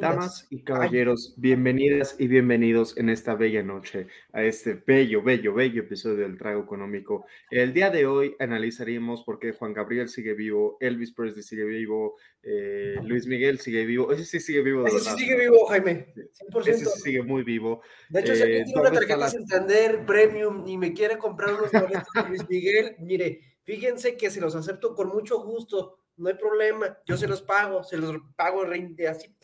Damas y caballeros, bienvenidas y bienvenidos en esta bella noche a este bello, bello, bello episodio del Trago Económico. El día de hoy analizaremos por qué Juan Gabriel sigue vivo, Elvis Presley sigue vivo, eh, Luis Miguel sigue vivo. Ese sí sigue vivo Ese sí sigue vivo, Jaime. 100%. Ese sí sigue muy vivo. De hecho, si alguien eh, tiene una tarjeta Santander Premium y me quiere comprar unos boletos de Luis Miguel, mire, fíjense que se los acepto con mucho gusto. No hay problema, yo se los pago, se los pago así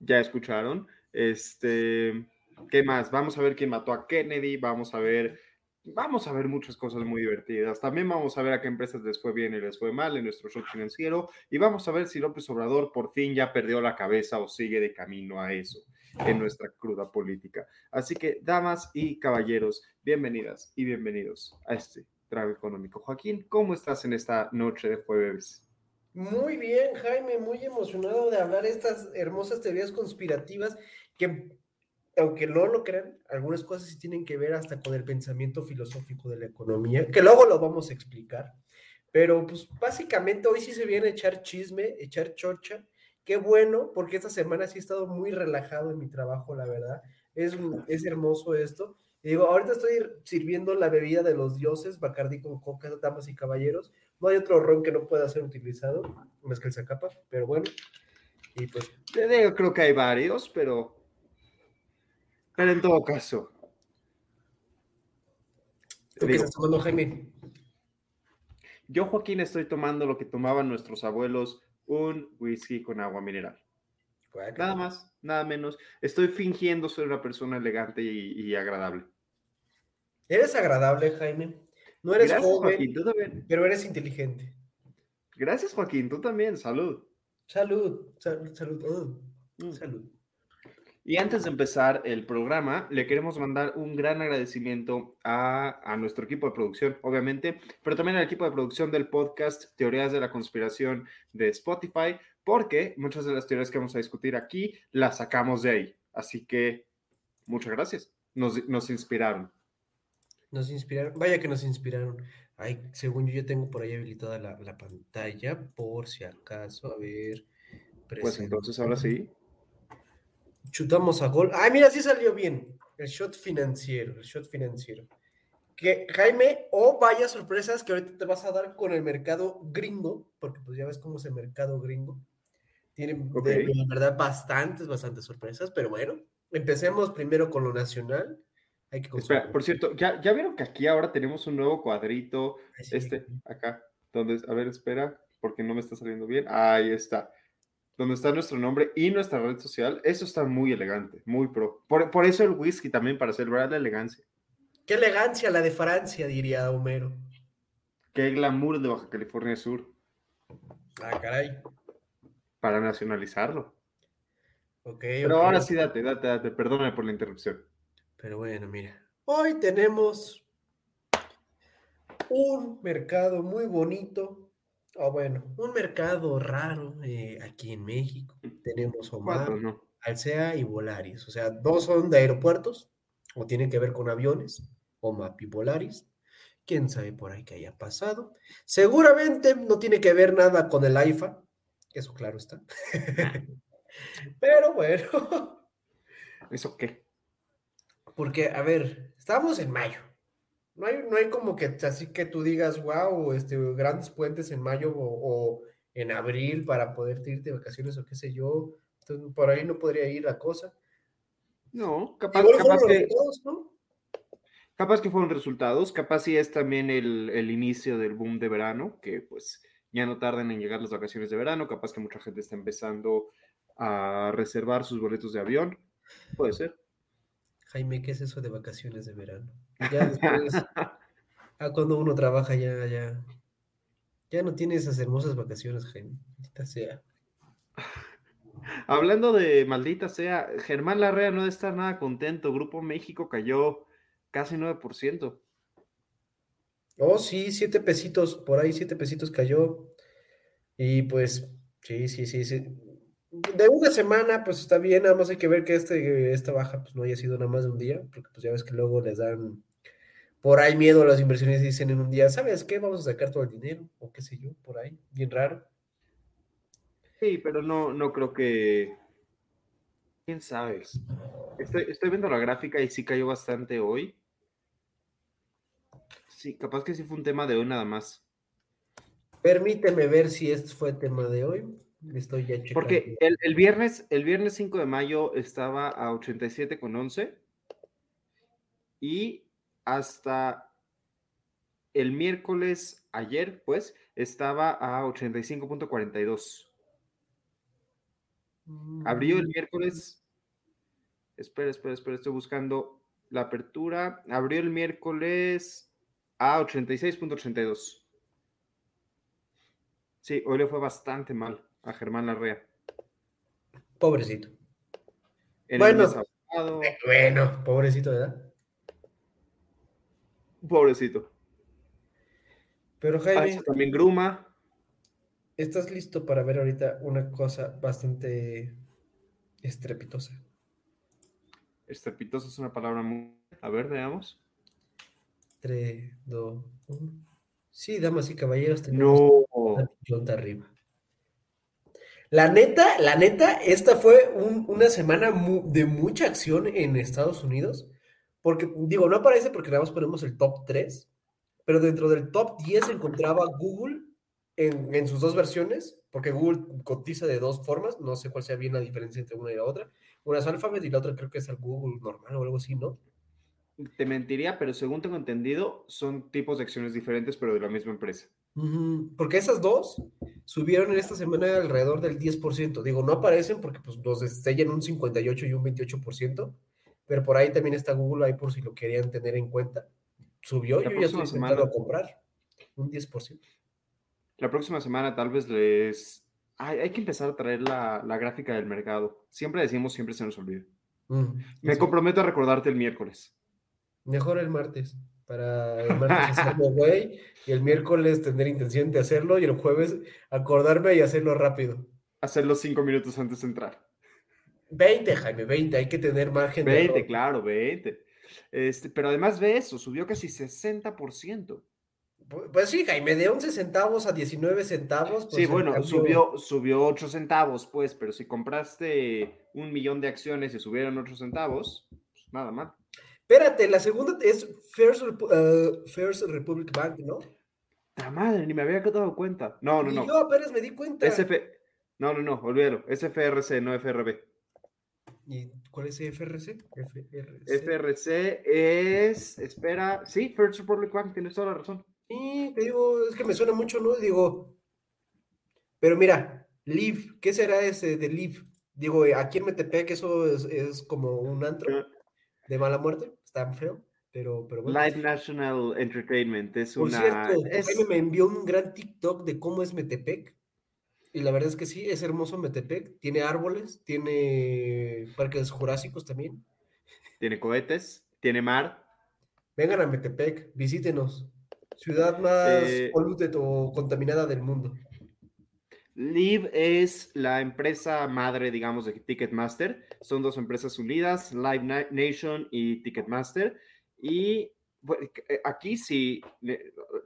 ya escucharon. Este, ¿qué más? Vamos a ver quién mató a Kennedy, vamos a ver, vamos a ver muchas cosas muy divertidas. También vamos a ver a qué empresas les fue bien y les fue mal en nuestro show financiero y vamos a ver si López Obrador por fin ya perdió la cabeza o sigue de camino a eso en nuestra cruda política. Así que, damas y caballeros, bienvenidas y bienvenidos a este trago económico. Joaquín, ¿cómo estás en esta noche de jueves? Muy bien, Jaime, muy emocionado de hablar estas hermosas teorías conspirativas que, aunque no lo crean, algunas cosas sí tienen que ver hasta con el pensamiento filosófico de la economía, que luego lo vamos a explicar. Pero pues básicamente hoy sí se viene a echar chisme, echar chocha. Qué bueno, porque esta semana sí he estado muy relajado en mi trabajo, la verdad. Es, es hermoso esto. Y digo, ahorita estoy sirviendo la bebida de los dioses, Bacardi con coca, damas y caballeros, no hay otro ron que no pueda ser utilizado, más que el Zacapa, pero bueno. Y pues. Yo creo que hay varios, pero. Pero en todo caso. ¿Tú qué estás tomando, Jaime? Yo, Joaquín, estoy tomando lo que tomaban nuestros abuelos, un whisky con agua mineral. Nada más, nada menos. Estoy fingiendo ser una persona elegante y agradable. ¿Eres agradable, Jaime? No eres joven, pero eres inteligente. Gracias, Joaquín. Tú también. Salud. Salud. Salud. Salud. Mm. salud. Y antes de empezar el programa, le queremos mandar un gran agradecimiento a, a, nuestro equipo de producción, obviamente, pero también al equipo de producción del podcast Teorías de la Conspiración de Spotify, porque muchas de las teorías que vamos a discutir aquí las sacamos de ahí. Así que muchas gracias. Nos, nos inspiraron. Nos inspiraron, vaya que nos inspiraron. Ay, según yo, ya tengo por ahí habilitada la, pantalla, por si acaso, a ver. Pues entonces ahora sí. Chutamos a gol. Ay, mira, sí salió bien. El shot financiero, el shot financiero. Que Jaime, o vaya sorpresas que ahorita te vas a dar con el mercado gringo, porque pues ya ves cómo es el mercado gringo. Tienen de, verdad bastantes, bastantes sorpresas, pero bueno, empecemos primero con lo nacional Espera, por cierto, ¿ya, ¿ya vieron que aquí ahora tenemos un nuevo cuadrito? Este, acá, donde, a ver, espera, porque no me está saliendo bien. Ahí está. Donde está nuestro nombre y nuestra red social. Eso está muy elegante, muy pro. Por, eso el whisky también, para celebrar la elegancia. Qué elegancia la de Francia, diría Homero. Qué glamour de Baja California Sur. Ah, caray. Para nacionalizarlo. Ok. Pero ahora sí, date, date, date. Perdóname por la interrupción. Pero bueno, mira, hoy tenemos un mercado muy bonito, o bueno, un mercado raro eh, aquí en México. Tenemos Omar, Alcea y Volaris. O sea, dos son de aeropuertos, o tienen que ver con aviones, Omap y Volaris. Quién sabe por ahí que haya pasado. Seguramente no tiene que ver nada con el AIFA, eso claro está. Pero bueno. ¿Eso qué? Porque, a ver, estamos en mayo. No hay, no hay como que así que tú digas, wow, este, grandes puentes en mayo o, en abril para poder irte de vacaciones o qué sé yo. Entonces, por ahí no podría ir la cosa. No, capaz, que, resultados, ¿no? capaz que fueron resultados, capaz sí es también el, el inicio del boom de verano, que pues ya no tardan en llegar las vacaciones de verano, capaz que mucha gente está empezando a reservar sus boletos de avión, puede ser. Jaime, ¿qué es eso de vacaciones de verano? Ya después, ah, cuando uno trabaja ya, ya, ya no tiene esas hermosas vacaciones, Jaime. Maldita sea. Hablando de maldita sea, Germán Larrea no debe estar nada contento. Grupo México cayó casi 9%. Oh, sí, siete pesitos, por ahí siete pesitos cayó. Y pues, sí, sí, sí, sí. De una semana, pues está bien, nada más hay que ver que este, esta baja pues no haya sido nada más de un día, porque pues ya ves que luego les dan por ahí miedo a las inversiones y dicen en un día, ¿sabes qué? Vamos a sacar todo el dinero, o qué sé yo, por ahí, bien raro. Sí, pero no, no creo que. ¿Quién sabe? Estoy, estoy viendo la gráfica y sí cayó bastante hoy. Sí, capaz que sí fue un tema de hoy nada más. Permíteme ver si este fue tema de hoy. Estoy ya checando. Porque el, el viernes, el viernes 5 de mayo estaba a 87,11 y hasta el miércoles ayer, pues, estaba a 85.42. Abrió el Mm, miércoles. Espera, espera, espera, estoy buscando la apertura. Abrió el miércoles a 86.82. Sí, hoy le fue bastante mal a Germán Larrea. Pobrecito. En Bueno. pasado, Bueno, pobrecito, ¿verdad? pobrecito. Pero Ah, Jaime, está también Gruma. ¿estás listo para ver ahorita una cosa bastante estrepitosa? Estrepitoso es una palabra muy. A ver, veamos. 3, 2, 1. Sí, damas y caballeros, tenemos No. una arriba. La neta, la neta, esta fue un- una semana de mucha acción en Estados Unidos. Porque, digo, no aparece porque nada más ponemos el top 3, pero dentro del top 10 se encontraba Google en, en sus dos versiones, porque Google cotiza de dos formas, no sé cuál sea bien la diferencia entre una y la otra. Una es Alphabet y la otra creo que es el Google normal o algo así, ¿no? Te mentiría, pero según tengo entendido, son tipos de acciones diferentes, pero de la misma empresa. Porque esas dos subieron en esta semana alrededor del 10%. Digo, no aparecen porque pues, los destellan un 58 y un 28%, pero por ahí también está Google, ahí por si lo querían tener en cuenta. Subió, La yo ya estoy semana. comprar un 10%. La próxima semana tal vez les... Ay, hay que empezar a traer la, la gráfica del mercado. Siempre decimos, siempre se nos olvida. Me sí. comprometo a recordarte el miércoles. Mejor el martes, para el martes hacerlo güey, y el miércoles tener intención de hacerlo, y el jueves acordarme y hacerlo rápido. Hacerlo cinco minutos antes de entrar. 20, Jaime, 20, hay que tener margen de 20, error. claro, 20. Este, pero además ve eso, subió casi 60%. Pu- Pues sí, Jaime, de 11 centavos a 19 centavos. Sí, pues, el bueno, cambio- subió, subió 8 centavos, pues, pero si compraste un millón de acciones y subieron 8 centavos, pues nada mal. Espérate, la segunda es First, Repu- eh, First Republic Bank, ¿no? ¡Ta madre! Ni me había dado cuenta. No, no, no. yo apenas me di cuenta. SF... No, no, no, olvídalo. SFRC, no FRB. ¿Y cuál es FRC? FRC. FRC es. Espera. Sí, First Republic Bank, tienes toda la razón. Sí, te digo, es que me suena mucho, ¿no? Digo, pero mira, Live, ¿qué será ese de Live? Digo, aquí en Metepec eso es, es como un antro de mala muerte, está feo, pero, pero bueno. Live National Entertainment es Por una. cierto, es- me envió un gran TikTok de cómo es Metepec. Y la verdad es que sí, es hermoso Metepec. Tiene árboles, tiene parques jurásicos también. Tiene cohetes, tiene mar. Vengan a Metepec, visítenos. Ciudad más Eh, polluted o contaminada del mundo. Live es la empresa madre, digamos, de Ticketmaster. Son dos empresas unidas, Live Na- Nation y Ticketmaster. Y eh, aquí, si,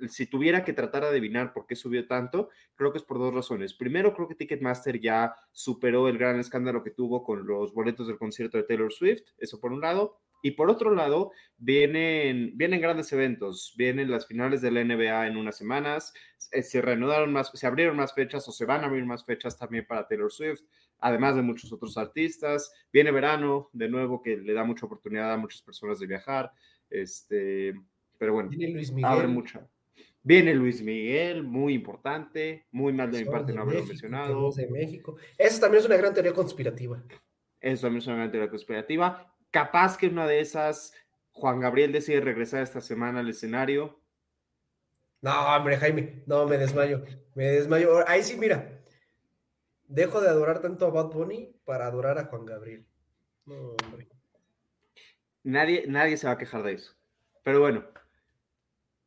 si tuviera que tratar de adivinar por qué subió tanto, creo que es por dos razones. Primero, creo que Ticketmaster ya superó el gran escándalo que tuvo con los boletos del concierto de Taylor Swift, eso por un lado. Y por otro lado, vienen, vienen grandes eventos, vienen las finales de la NBA en unas semanas, se reanudaron más, se abrieron más fechas o se van a abrir más fechas también para Taylor Swift. además de muchos otros artistas. Viene verano, de nuevo, que le da mucha oportunidad a muchas personas de viajar. Este, pero bueno, Viene Luis abre Miguel. mucha. Viene Luis Miguel, muy importante, muy mal de mi parte de no haberlo México, mencionado. De México. Esa también es una gran teoría conspirativa. Eso también es una gran teoría conspirativa. Capaz que una de esas, Juan Gabriel decide regresar esta semana al escenario. No, hombre, Jaime, no, me desmayo, me desmayo. Ahí sí, mira, dejo de adorar tanto a Bad Bunny para adorar a Juan Gabriel. No, hombre. Nadie, nadie se va a quejar de eso. Pero bueno,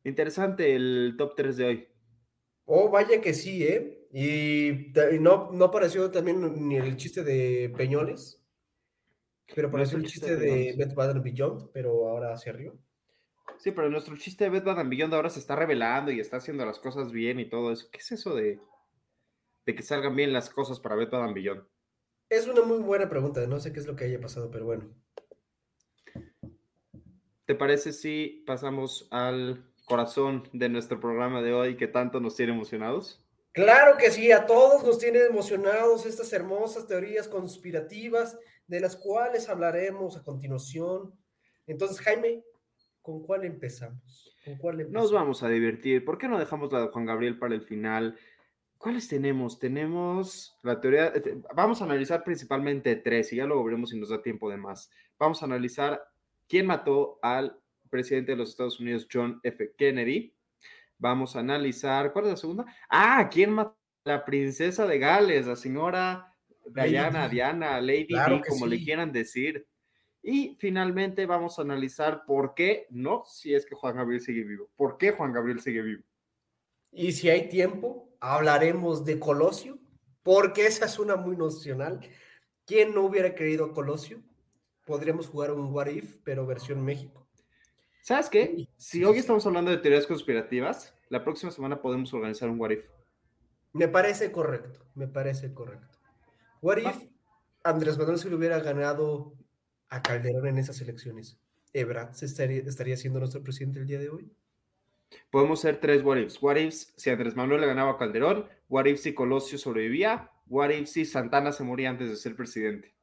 interesante el top 3 de hoy. Oh, vaya que sí, ¿eh? Y, no, no apareció también ni el chiste de Peñoles, pero apareció el Nuestro chiste de. Beth Baden Beyond, pero ahora se rió. Sí, pero nuestro chiste de Beth Baden Beyond ahora se está revelando y está haciendo las cosas bien y todo eso. ¿Qué es eso de, de que salgan bien las cosas para Beth Baden Beyond? Es una muy buena pregunta, no sé qué es lo que haya pasado, pero bueno. ¿Te parece si pasamos al corazón de nuestro programa de hoy que tanto nos tiene emocionados? Claro que sí, a todos nos tienen emocionados estas hermosas teorías conspirativas de las cuales hablaremos a continuación. Entonces, Jaime, ¿con cuál empezamos? ¿Con cuál Nos empezamos? vamos a divertir. ¿Por qué no dejamos la de Juan Gabriel para el final? ¿Cuáles tenemos? Tenemos la teoría. eh, Vamos a analizar principalmente tres y ya luego veremos si nos da tiempo de más. Vamos a analizar quién mató al presidente de los Estados Unidos, John F. Kennedy. Vamos a analizar. ¿Cuál es la segunda? Ah, ¿quién mató a la princesa de Gales, la señora Diana, Di. Diana, Lady Claro como le sí. quieran decir. Y finalmente vamos a analizar por qué, no si es que Juan Gabriel sigue vivo, por qué Juan Gabriel sigue vivo. Y si hay tiempo, hablaremos de Colosio, porque esa es una muy nacional. ¿Quién no hubiera querido a Colosio? Podríamos jugar un What If, pero versión México. ¿Sabes qué? Si hoy estamos hablando de teorías conspirativas, la próxima semana podemos organizar un what if. Me parece correcto, me parece correcto. What if Andrés Manuel se le hubiera ganado a Calderón en esas elecciones? ¿Ebrard se estaría, estaría siendo nuestro presidente el día de hoy? Podemos hacer tres what ifs. What ifs si Andrés Manuel le ganaba a Calderón, what if si Colosio sobrevivía, what if si Santana se moría antes de ser presidente.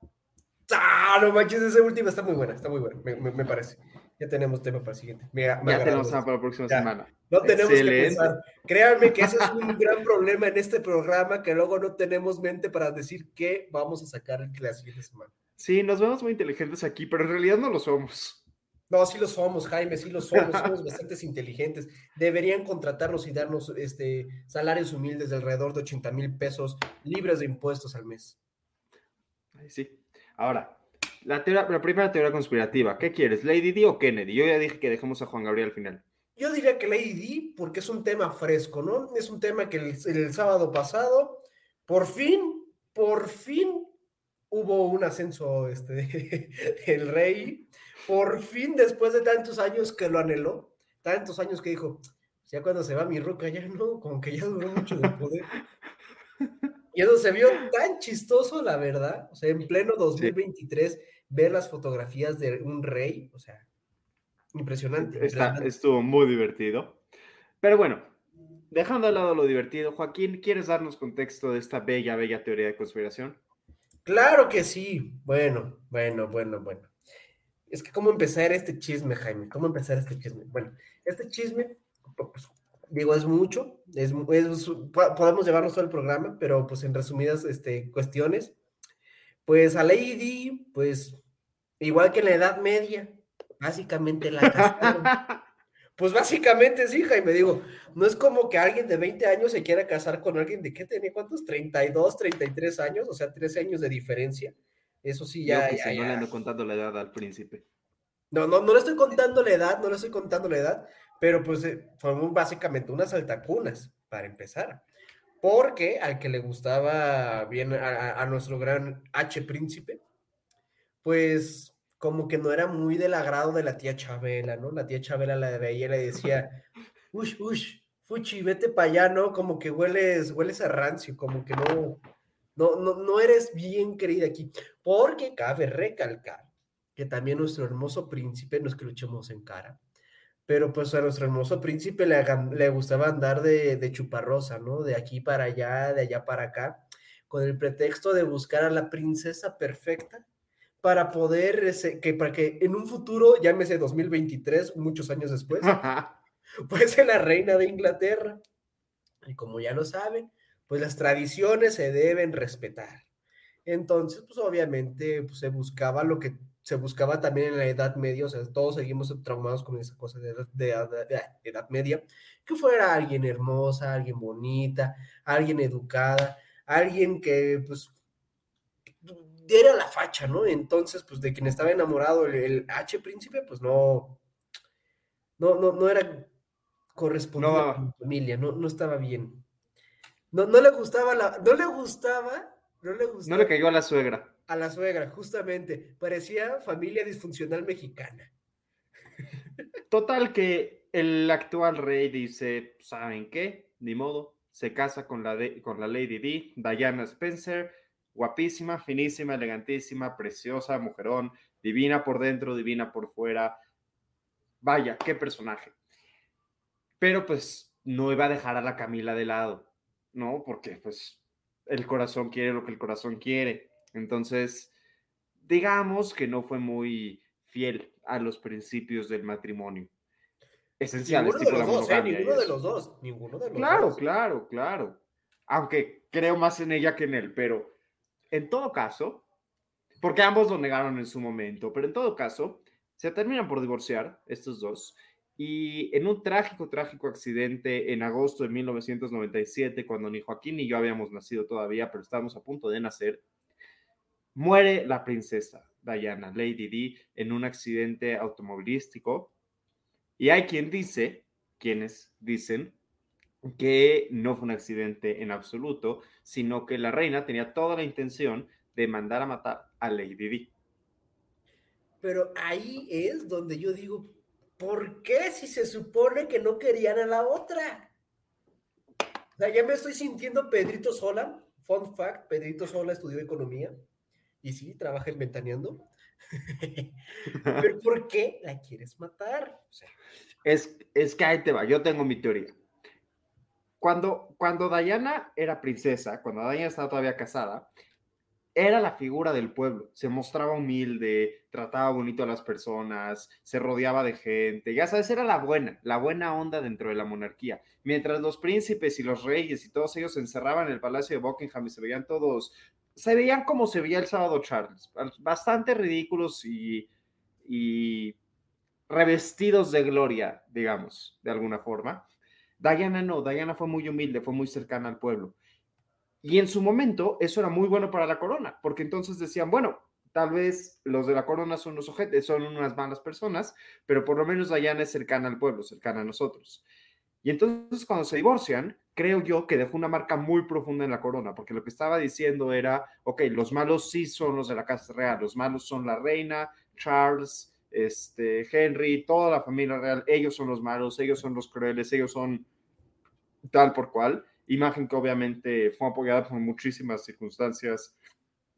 ¡Ah, no manches! Esa última está muy buena, está muy buena, me, me- me parece. Ya tenemos tema para el siguiente. Me, me Ya tenemos tema para la próxima Ya. semana. No tenemos que Excelente. pensar. Créanme que ese es un gran problema en este programa, que luego no tenemos mente para decir qué vamos a sacar la siguiente semana. Sí, nos vemos muy inteligentes aquí, pero en realidad no lo somos. No, sí lo somos, Jaime, sí lo somos, somos bastante inteligentes. Deberían contratarnos y darnos este, salarios humildes de alrededor de 80 mil pesos libres de impuestos al mes. Sí. Ahora, la, teoría- la primera teoría conspirativa. ¿Qué quieres, Lady Di o Kennedy? Yo ya dije que dejemos a Juan Gabriel al final. Yo diría que Lady Di, porque es un tema fresco, ¿no? Es un tema que el, el sábado pasado, por fin, por fin hubo un ascenso este, el rey. Por fin, después de tantos años que lo anheló, tantos años que dijo, ya cuando se va mi ruca, ya no, como que ya duró mucho de poder. Y eso se vio tan chistoso, la verdad. O sea, en pleno 2023, ver las fotografías de un rey, o sea, impresionante. Está, impresionante. estuvo muy divertido. Pero bueno, dejando de lado lo divertido, Joaquín, ¿quieres darnos contexto de esta bella, bella teoría de conspiración? Claro que sí. Bueno, bueno, bueno, bueno. Es que cómo empezar este chisme, Jaime, cómo empezar este chisme. Bueno, este chisme, pues, digo, es mucho, es, podemos llevarnos todo el programa, pero pues en resumidas este, cuestiones, pues a Lady pues igual que en la Edad Media, básicamente la casaron. Pues básicamente sí, Jaime, digo, no es como que alguien de 20 años se quiera casar con alguien de, ¿qué tenía? ¿Cuántos? 32, 33 años, o sea, 13 años de diferencia. Eso sí, ya, Yo que ya, si no le ya. ando contando la edad al príncipe. No, no, no le estoy contando la edad, no le estoy contando la edad, pero pues eh, fueron básicamente unas altacunas, para empezar. Porque al que le gustaba bien a, nuestro gran H príncipe, pues como que no era muy del agrado de la tía Chabela, ¿no? La tía Chabela la veía y le decía, ush, ush, fuchi, vete para allá, ¿no? Como que hueles, hueles a rancio, como que no, no, no, no eres bien querida aquí. Porque cabe recalcar que también nuestro hermoso príncipe, no es que lo echemos en cara, pero pues a nuestro hermoso príncipe le, le gustaba andar de, de chuparrosa, ¿no? De aquí para allá, de allá para acá, con el pretexto de buscar a la princesa perfecta para poder, que para que en un futuro, llámese 2023, muchos años después, pues ser la reina de Inglaterra. Y como ya lo saben, pues las tradiciones se deben respetar. Entonces, pues obviamente pues, se buscaba lo que se buscaba también en la Edad Media, o sea, todos seguimos traumados con esa cosa de, edad Media, que fuera alguien hermosa, alguien bonita, alguien educada, alguien que pues diera la facha, ¿no? Entonces, pues de quien estaba enamorado el, H príncipe, pues no, no, no, no era correspondiente a mi familia, no, no estaba bien. No, no le gustaba la, no le gustaba, no le gustaba. No le cayó a la suegra. A la suegra, justamente. Parecía familia disfuncional mexicana. Total que el actual rey dice, ¿saben qué? Ni modo, se casa con la, con la Lady D, Diana Spencer, guapísima, finísima, elegantísima, preciosa, mujerón, divina por dentro, divina por fuera. Vaya, qué personaje. Pero pues no iba a dejar a la Camila de lado, ¿no? Porque pues el corazón quiere lo que el corazón quiere. Entonces, digamos que no fue muy fiel a los principios del matrimonio. Esenciales, ninguno de los dos, ¿eh? ninguno de los dos, ninguno de los claro, dos. Claro, claro, claro. Aunque creo más en ella que en él, pero en todo caso, porque ambos lo negaron en su momento, pero en todo caso, se terminan por divorciar estos dos y en un trágico, trágico accidente en agosto de 1997, cuando ni Joaquín ni yo habíamos nacido todavía, pero estábamos a punto de nacer, Muere la princesa Diana, Lady Di, en un accidente automovilístico. Y hay quien dice, quienes dicen, que no fue un accidente en absoluto, sino que la reina tenía toda la intención de mandar a matar a Lady Di. Pero ahí es donde yo digo, ¿por qué si se supone que no querían a la otra? O ya me estoy sintiendo Pedrito Sola. Fun fact, Pedrito Sola estudió economía y sí, trabaja en Ventaneando. Pero ¿por qué la quieres matar? es, es que ahí te va, yo tengo mi teoría. Cuando, cuando Diana era princesa, cuando Diana estaba todavía casada, era la figura del pueblo, se mostraba humilde, trataba bonito a las personas, se rodeaba de gente, ya sabes, era la buena, la buena onda dentro de la monarquía. Mientras los príncipes y los reyes y todos ellos se encerraban en el palacio de Buckingham y se veían todos se veían como se veía el sábado Charles, bastante ridículos y, y revestidos de gloria, digamos, de alguna forma. Diana no, Diana fue muy humilde, fue muy cercana al pueblo. Y en su momento eso era muy bueno para la corona, porque entonces decían, bueno, tal vez los de la corona son los ojetes, son unas malas personas, pero por lo menos Diana es cercana al pueblo, cercana a nosotros. Y entonces cuando se divorcian, creo yo que dejó una marca muy profunda en la corona, porque lo que estaba diciendo era, ok, los malos sí son los de la Casa Real, los malos son la reina, Charles, este, Henry, toda la familia real, ellos son los malos, ellos son los crueles, ellos son tal por cual. Imagen que obviamente fue apoyada por muchísimas circunstancias,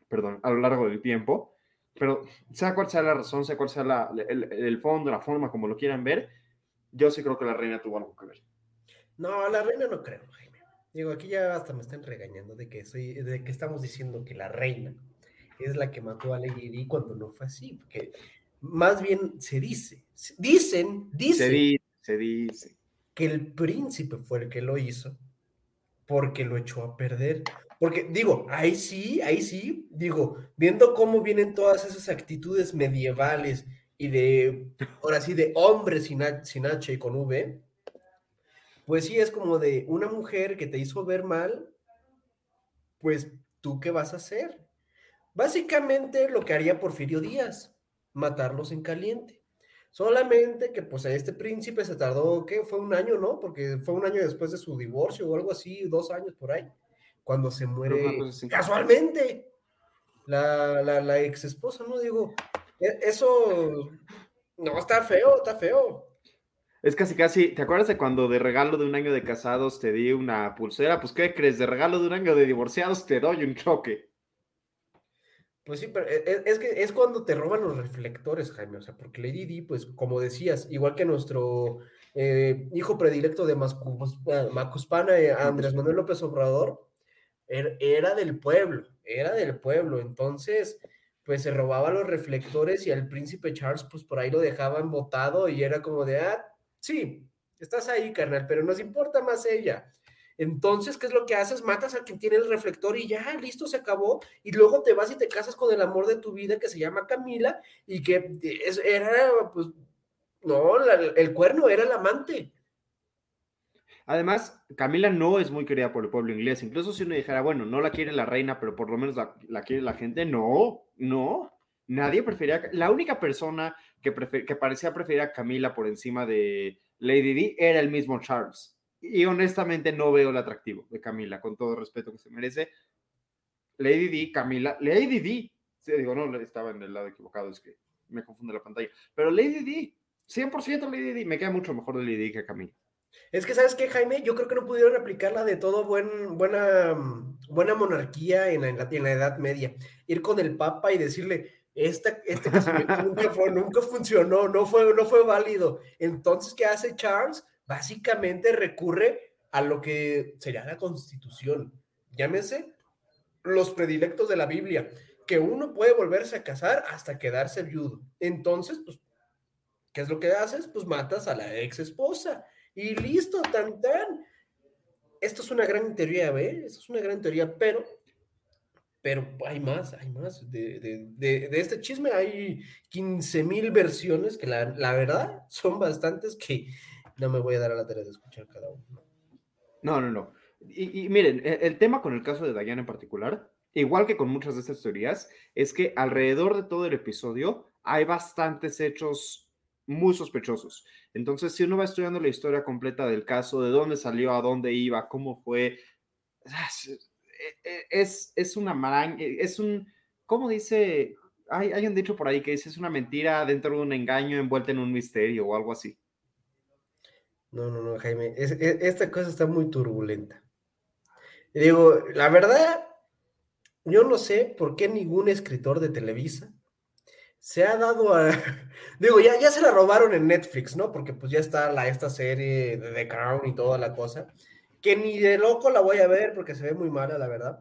perdón, a lo largo del tiempo, pero sea cual sea la razón, sea cual sea el, el fondo, la forma, como lo quieran ver, yo sí creo que la reina tuvo algo que ver. No, la reina no creo, Jaime. Digo, aquí ya hasta me están regañando de que soy, de que estamos diciendo que la reina es la que mató a Lady cuando no fue así, porque más bien se dice, dicen, dicen. Se dice, se dice. Que el príncipe fue el que lo hizo porque lo echó a perder. Porque digo, ahí sí, ahí sí, digo, viendo cómo vienen todas esas actitudes medievales y de, ahora sí, de hombres sin sin H y con V, pues sí, es como de una mujer que te hizo ver mal, pues tú qué vas a hacer. Básicamente lo que haría Porfirio Díaz, matarlos en caliente. Solamente que pues a este príncipe se tardó, ¿qué? Fue un año, ¿no? Porque fue un año después de su divorcio o algo así, dos años por ahí, cuando se muere casualmente la, la, la ex esposa, ¿no? Digo, e, eso, no, está feo, está feo. Es casi, casi, ¿te acuerdas de cuando de regalo de un año de casados te di una pulsera? Pues, ¿qué crees? De regalo de un año de divorciados te doy un choque. Pues sí, pero e, e, es, que es cuando te roban los reflectores, Jaime. O sea, porque Lady Di, pues, como decías, igual que nuestro eh, hijo predilecto de Macuspana, eh, Andrés Manuel López Obrador, er, era del pueblo, era del pueblo. Entonces, pues se robaba los reflectores y al príncipe Charles, pues por ahí lo dejaban botado y era como de, ah, sí, estás ahí, carnal, pero nos importa más ella. Entonces, ¿qué es lo que haces? Matas a quien tiene el reflector y ya, listo, se acabó. Y luego te vas y te casas con el amor de tu vida que se llama Camila y que era, pues, no, el cuerno era el amante. Además, Camila no es muy querida por el pueblo inglés. Incluso si uno dijera, bueno, no la quiere la reina, pero por lo menos la, quiere la gente, no, no. Nadie prefería. La única persona que, que parecía preferir a Camila por encima de Lady Di era el mismo Charles. Y honestamente no veo el atractivo de Camila, con todo el respeto que se merece. Lady Di, Camila, Lady Di. Sí, digo, no, estaba en el lado equivocado, es que me confunde la pantalla. Pero Lady Di, 100% Lady Di, me queda mucho mejor de Lady Di que Camila. Es que, ¿sabes qué, Jaime? Yo creo que no pudieron aplicarla de todo buen, buena, buena monarquía en la, en la, Edad Media. Ir con el Papa y decirle, este, este casamiento nunca, funcionó, no fue, no fue válido. Entonces, ¿qué hace Charles? Básicamente recurre a lo que sería la Constitución. Llámese los predilectos de la Biblia, que uno puede volverse a casar hasta quedarse viudo. Entonces, pues, ¿qué es lo que haces? Pues matas a la ex esposa y listo, tan tan. Esto es una gran teoría, ¿ve? Esto es una gran teoría, pero, pero hay más, hay más. De, este chisme hay 15 mil versiones que la, verdad son bastantes que no me voy a dar a la tarea de escuchar cada uno. No, no, no. Y, miren, el, el tema con el caso de Diana en particular, igual que con muchas de estas teorías, es que alrededor de todo el episodio hay bastantes hechos muy sospechosos. Entonces, si uno va estudiando la historia completa del caso, de dónde salió, a dónde iba, cómo fue, es, es una maraña, es un, ¿cómo dice? Hay, hay, un dicho por ahí que dice, es una mentira dentro de un engaño envuelta en un misterio o algo así. No, no, no, Jaime, esta cosa está muy turbulenta. Digo, la verdad, yo no sé por qué ningún escritor de Televisa se ha dado a. Digo, ya, ya se la robaron en Netflix, ¿no? Porque pues ya está la, esta serie de The Crown y toda la cosa. Que ni de loco la voy a ver porque se ve muy mala, la verdad.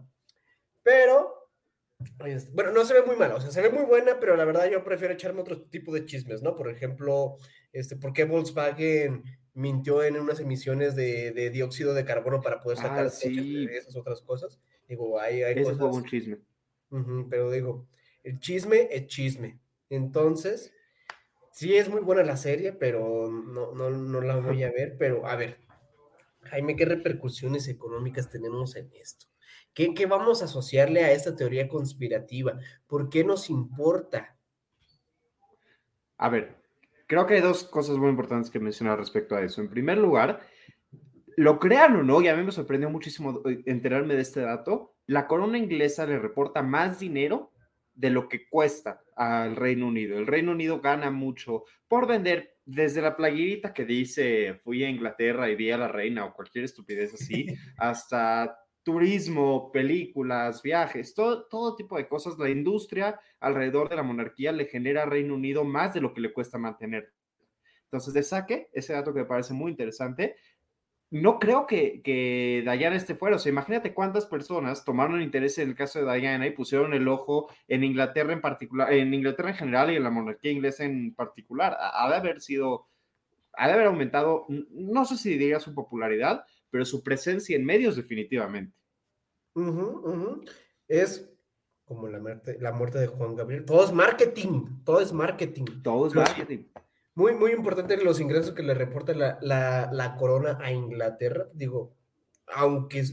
Pero. Bueno, no se ve muy mala, o sea, se ve muy buena, pero la verdad yo prefiero echarme otro tipo de chismes, ¿no? Por ejemplo, este, ¿por qué Volkswagen mintió en unas emisiones de, dióxido de carbono para poder sacar ah, esas otras cosas? Digo, hay, hay Ese fue un chisme. pero digo, el chisme es chisme. Entonces, sí es muy buena la serie, pero no, no, la voy a ver. Pero a ver, Jaime, ¿qué repercusiones económicas tenemos en esto? ¿Qué, ¿Qué, vamos a asociarle a esta teoría conspirativa? ¿Por qué nos importa? A ver, creo que hay dos cosas muy importantes que mencionar respecto a eso. En primer lugar, lo crean o no, y a mí me sorprendió muchísimo enterarme de este dato, la corona inglesa le reporta más dinero de lo que cuesta al Reino Unido. El Reino Unido gana mucho por vender desde la playerita que dice fui a Inglaterra y vi a la reina o cualquier estupidez así, hasta turismo, películas, viajes, todo, todo tipo de cosas. La industria alrededor de la monarquía le genera Reino Unido más de lo que le cuesta mantener. Entonces, de saque, ese dato que me parece muy interesante, no creo que, que Diana esté fuera. O sea, imagínate cuántas personas tomaron interés en el caso de Diana y pusieron el ojo en Inglaterra en particular, en Inglaterra en general y en la monarquía inglesa en particular. Ha de haber sido, ha de haber aumentado, no sé si diría su popularidad, pero su presencia en medios definitivamente. Es como la muerte, la muerte de Juan Gabriel. Todo es marketing, todo es marketing. Todo es marketing. Muy, muy importante los ingresos que le reporta la, corona a Inglaterra. Digo, aunque,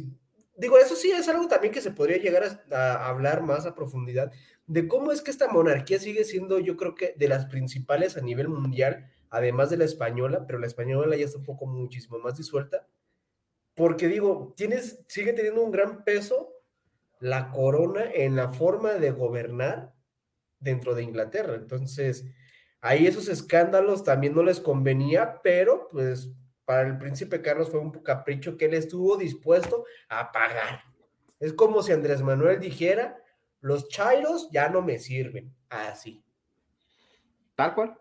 digo, eso sí es algo también que se podría llegar a, hablar más a profundidad de cómo es que esta monarquía sigue siendo, yo creo que de las principales a nivel mundial, además de la española, pero la española ya está un poco muchísimo más disuelta. Porque digo, tienes, sigue teniendo un gran peso la corona en la forma de gobernar dentro de Inglaterra. Entonces, Ahí esos escándalos también no les convenía, pero pues para el príncipe Carlos fue un capricho que él estuvo dispuesto a pagar. Es como si Andrés Manuel dijera, los chairos ya no me sirven, así. Tal cual.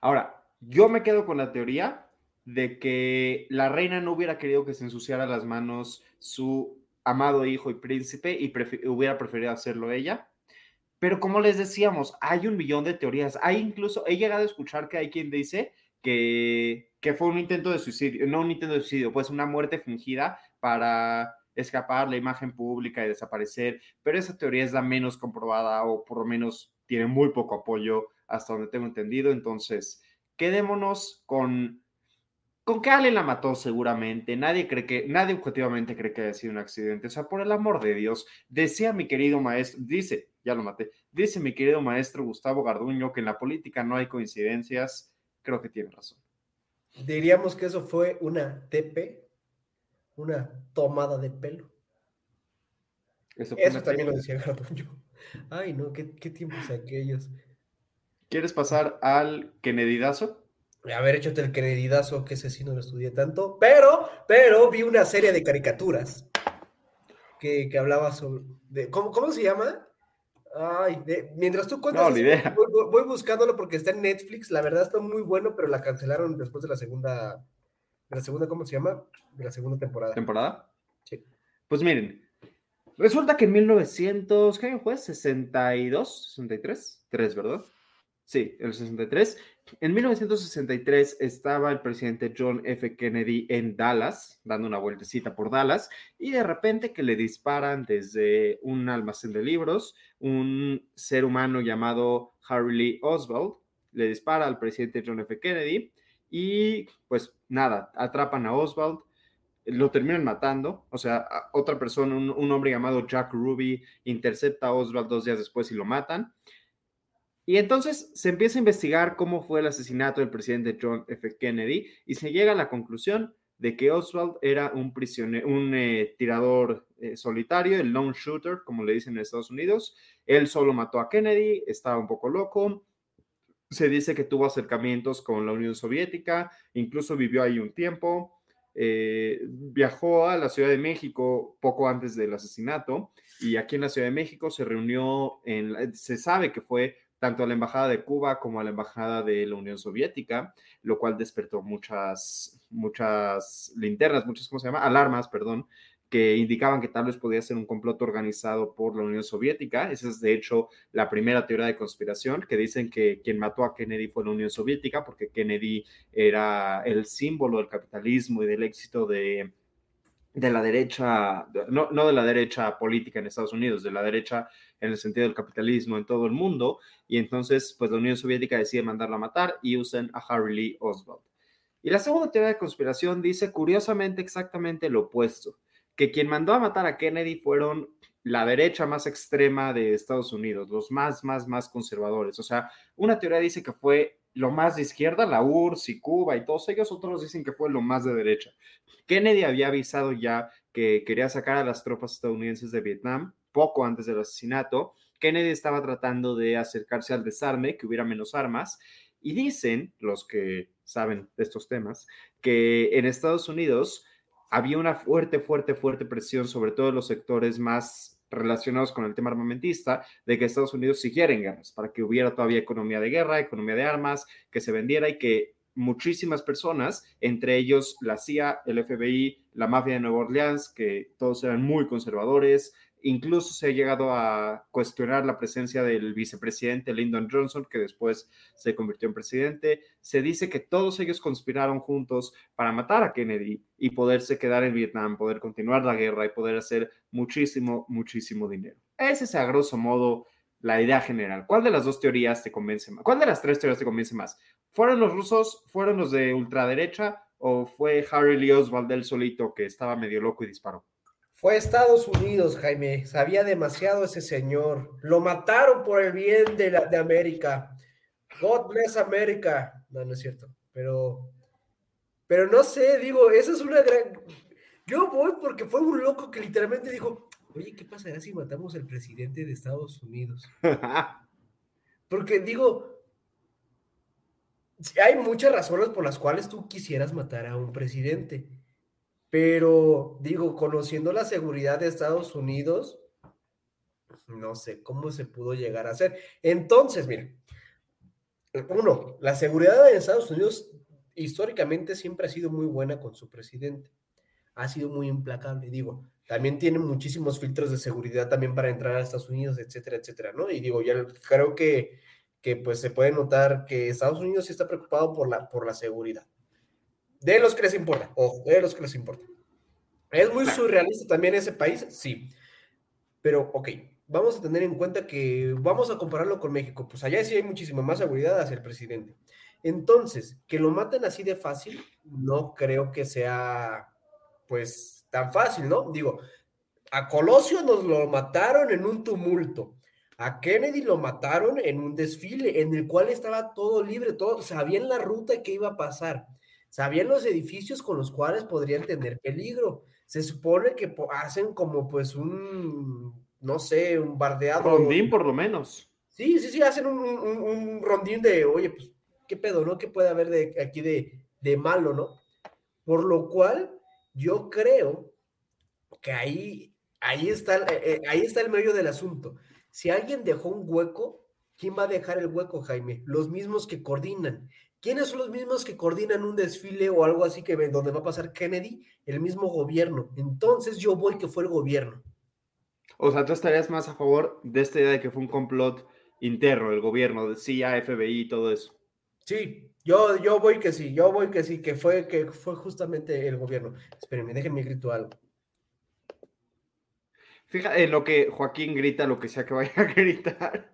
Ahora, yo me quedo con la teoría de que la reina no hubiera querido que se ensuciara las manos su amado hijo y príncipe y hubiera preferido hacerlo ella. Pero como les decíamos, hay un millón de teorías. Hay incluso, he llegado a escuchar que hay quien dice que, que fue un intento de suicidio, no un intento de suicidio, pues una muerte fingida para escapar la imagen pública y desaparecer, pero esa teoría es la menos comprobada o por lo menos tiene muy poco apoyo hasta donde tengo entendido. Entonces, quedémonos con, con que alguien la mató seguramente. Nadie cree que, nadie objetivamente cree que haya sido un accidente. O sea, por el amor de Dios, decía mi querido maestro, dice, ya lo maté, dice mi querido maestro Gustavo Garduño que en la política no hay coincidencias. Creo que tiene razón. Diríamos que eso fue una TP, una tomada de pelo. Eso, también lo decía Garduño. Ay, no, qué, qué tiempos aquellos. ¿Quieres pasar al Kennedydazo? Haber hecho el Kennedydazo, que ese sí no lo estudié tanto, pero, pero vi una serie de caricaturas que, que hablaba sobre. De, ¿cómo, ¿Cómo se llama? Ay, mientras tú cuentas, no, idea. Voy, buscándolo porque está en Netflix. La verdad está muy bueno, pero la cancelaron después de la segunda, de la segunda, ¿cómo se llama? De la segunda temporada. ¿Temporada? Sí. Pues miren, resulta que en 1900, ¿qué fue? 62, 63, 3, ¿verdad? Sí, el 63. En 1963 estaba el presidente John F. Kennedy en Dallas, dando una vueltecita por Dallas, y de repente que le disparan desde un almacén de libros, un ser humano llamado Harry Lee Oswald, le dispara al presidente John F. Kennedy, y pues nada, atrapan a Oswald, lo terminan matando, o sea, otra persona, un, un hombre llamado Jack Ruby, intercepta a Oswald dos días después y lo matan. Y entonces se empieza a investigar cómo fue el asesinato del presidente John F. Kennedy y se llega a la conclusión de que Oswald era un prisionero, un eh, tirador eh, solitario, el lone shooter, como le dicen en Estados Unidos. Él solo mató a Kennedy, estaba un poco loco. Se dice que tuvo acercamientos con la Unión Soviética, incluso vivió ahí un tiempo. Eh, viajó a la Ciudad de México poco antes del asesinato y aquí en la Ciudad de México se reunió, en, se sabe que fue tanto a la Embajada de Cuba como a la Embajada de la Unión Soviética, lo cual despertó muchas, muchas linternas, muchas, ¿cómo se llama? Alarmas, perdón, que indicaban que tal vez podía ser un complot organizado por la Unión Soviética. Esa es, de hecho, la primera teoría de conspiración, que dicen que quien mató a Kennedy fue la Unión Soviética, porque Kennedy era el símbolo del capitalismo y del éxito de, de la derecha, no, no de la derecha política en Estados Unidos, de la derecha en el sentido del capitalismo en todo el mundo, y entonces pues la Unión Soviética decide mandarla a matar y usan a Harry Lee Oswald. Y la segunda teoría de conspiración dice curiosamente exactamente lo opuesto, que quien mandó a matar a Kennedy fueron la derecha más extrema de Estados Unidos, los más, más, más conservadores. O sea, una teoría dice que fue lo más de izquierda, la URSS y Cuba y todos ellos, otros dicen que fue lo más de derecha. Kennedy había avisado ya que quería sacar a las tropas estadounidenses de Vietnam poco antes del asesinato, Kennedy estaba tratando de acercarse al desarme, que hubiera menos armas, y dicen los que saben de estos temas, que en Estados Unidos había una fuerte, fuerte, fuerte presión, sobre todo los sectores más relacionados con el tema armamentista, de que Estados Unidos siguiera en guerras, para que hubiera todavía economía de guerra, economía de armas, que se vendiera y que muchísimas personas, entre ellos la CIA, el FBI, la mafia de Nueva Orleans, que todos eran muy conservadores, Incluso se ha llegado a cuestionar la presencia del vicepresidente Lyndon Johnson, que después se convirtió en presidente. Se dice que todos ellos conspiraron juntos para matar a Kennedy y poderse quedar en Vietnam, poder continuar la guerra y poder hacer muchísimo, muchísimo dinero. Ese es a grosso modo la idea general. ¿Cuál de las dos teorías te convence más? ¿Cuál de las tres teorías te convence más? ¿Fueron los rusos? ¿Fueron los de ultraderecha? ¿O fue Harry Lee Oswald del solito que estaba medio loco y disparó? Fue Estados Unidos, Jaime. Sabía demasiado ese señor. Lo mataron por el bien de, la, de América. God bless America. No, no es cierto. Pero, pero no sé, digo, esa es una gran. Yo voy porque fue un loco que literalmente dijo: Oye, ¿qué pasará si matamos al presidente de Estados Unidos? porque digo, hay muchas razones por las cuales tú quisieras matar a un presidente pero digo, conociendo la seguridad de Estados Unidos, no sé cómo se pudo llegar a hacer. Entonces, miren, uno, la seguridad de Estados Unidos históricamente siempre ha sido muy buena con su presidente. Ha sido muy implacable. Digo, también tiene muchísimos filtros de seguridad también para entrar a Estados Unidos, etcétera, etcétera, ¿no? Y digo, ya creo que, que pues se puede notar que Estados Unidos sí está preocupado por la, por la seguridad. De los que les importa, ojo, de los que les importa. ¿Es muy surrealista también ese país? Sí. Pero, ok, vamos a tener en cuenta que vamos a compararlo con México. Pues allá sí hay muchísima más seguridad hacia el presidente. Entonces, que lo maten así de fácil, no creo que sea, pues, tan fácil, ¿no? Digo, a Colosio nos lo mataron en un tumulto. A Kennedy lo mataron en un desfile en el cual estaba todo libre, todo, sabían la ruta que iba a pasar, sabían los edificios con los cuales podrían tener peligro. Se supone que hacen como pues un, no sé, un bardeado. Rondín por lo menos. Sí, sí, sí, hacen un, un rondín de, oye, pues ¿qué pedo, no? ¿Qué puede haber de, aquí de, de malo, no? Por lo cual, yo creo que ahí, ahí, está, eh, eh, ahí está el medio del asunto. Si alguien dejó un hueco, ¿quién va a dejar el hueco, Jaime? Los mismos que coordinan. ¿Quiénes son los mismos que coordinan un desfile o algo así que donde va a pasar Kennedy? El mismo gobierno. Entonces yo voy que fue el gobierno. O sea, tú estarías más a favor de esta idea de que fue un complot interno del gobierno, de CIA, FBI y todo eso. Sí, yo, yo voy que sí, yo voy que sí, que fue, que fue justamente el gobierno. Espérenme, déjenme grito algo. Fíjate, en lo que Joaquín grita, lo que sea que vaya a gritar.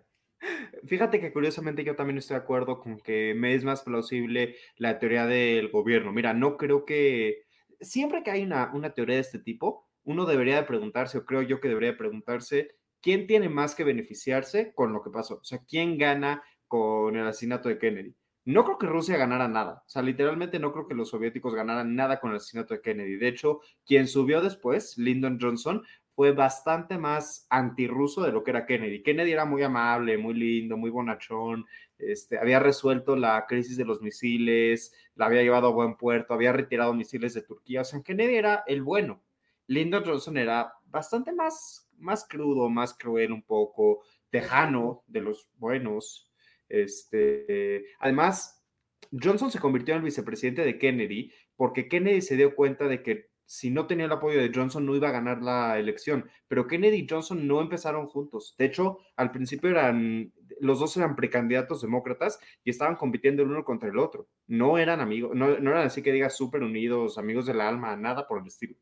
Fíjate que curiosamente yo también estoy de acuerdo con que me es más plausible la teoría del gobierno. Mira, no creo que siempre que hay una, una teoría de este tipo, uno debería de preguntarse, o creo yo que debería preguntarse, ¿quién tiene más que beneficiarse con lo que pasó? O sea, ¿quién gana con el asesinato de Kennedy? No creo que Rusia ganara nada. O sea, literalmente no creo que los soviéticos ganaran nada con el asesinato de Kennedy. De hecho, quien subió después, Lyndon Johnson, fue bastante más antirruso de lo que era Kennedy. Kennedy era muy amable, muy lindo, muy bonachón, este, había resuelto la crisis de los misiles, la había llevado a buen puerto, había retirado misiles de Turquía. O sea, Kennedy era el bueno. Lyndon Johnson era bastante más, más crudo, más cruel un poco, tejano de los buenos. Este, además, Johnson se convirtió en el vicepresidente de Kennedy porque Kennedy se dio cuenta de que si no tenía el apoyo de Johnson no iba a ganar la elección, pero Kennedy y Johnson no empezaron juntos. De hecho, al principio eran, los dos eran precandidatos demócratas y estaban compitiendo el uno contra el otro. No eran amigos, no, no eran así que digas súper unidos, amigos del alma, nada por el estilo.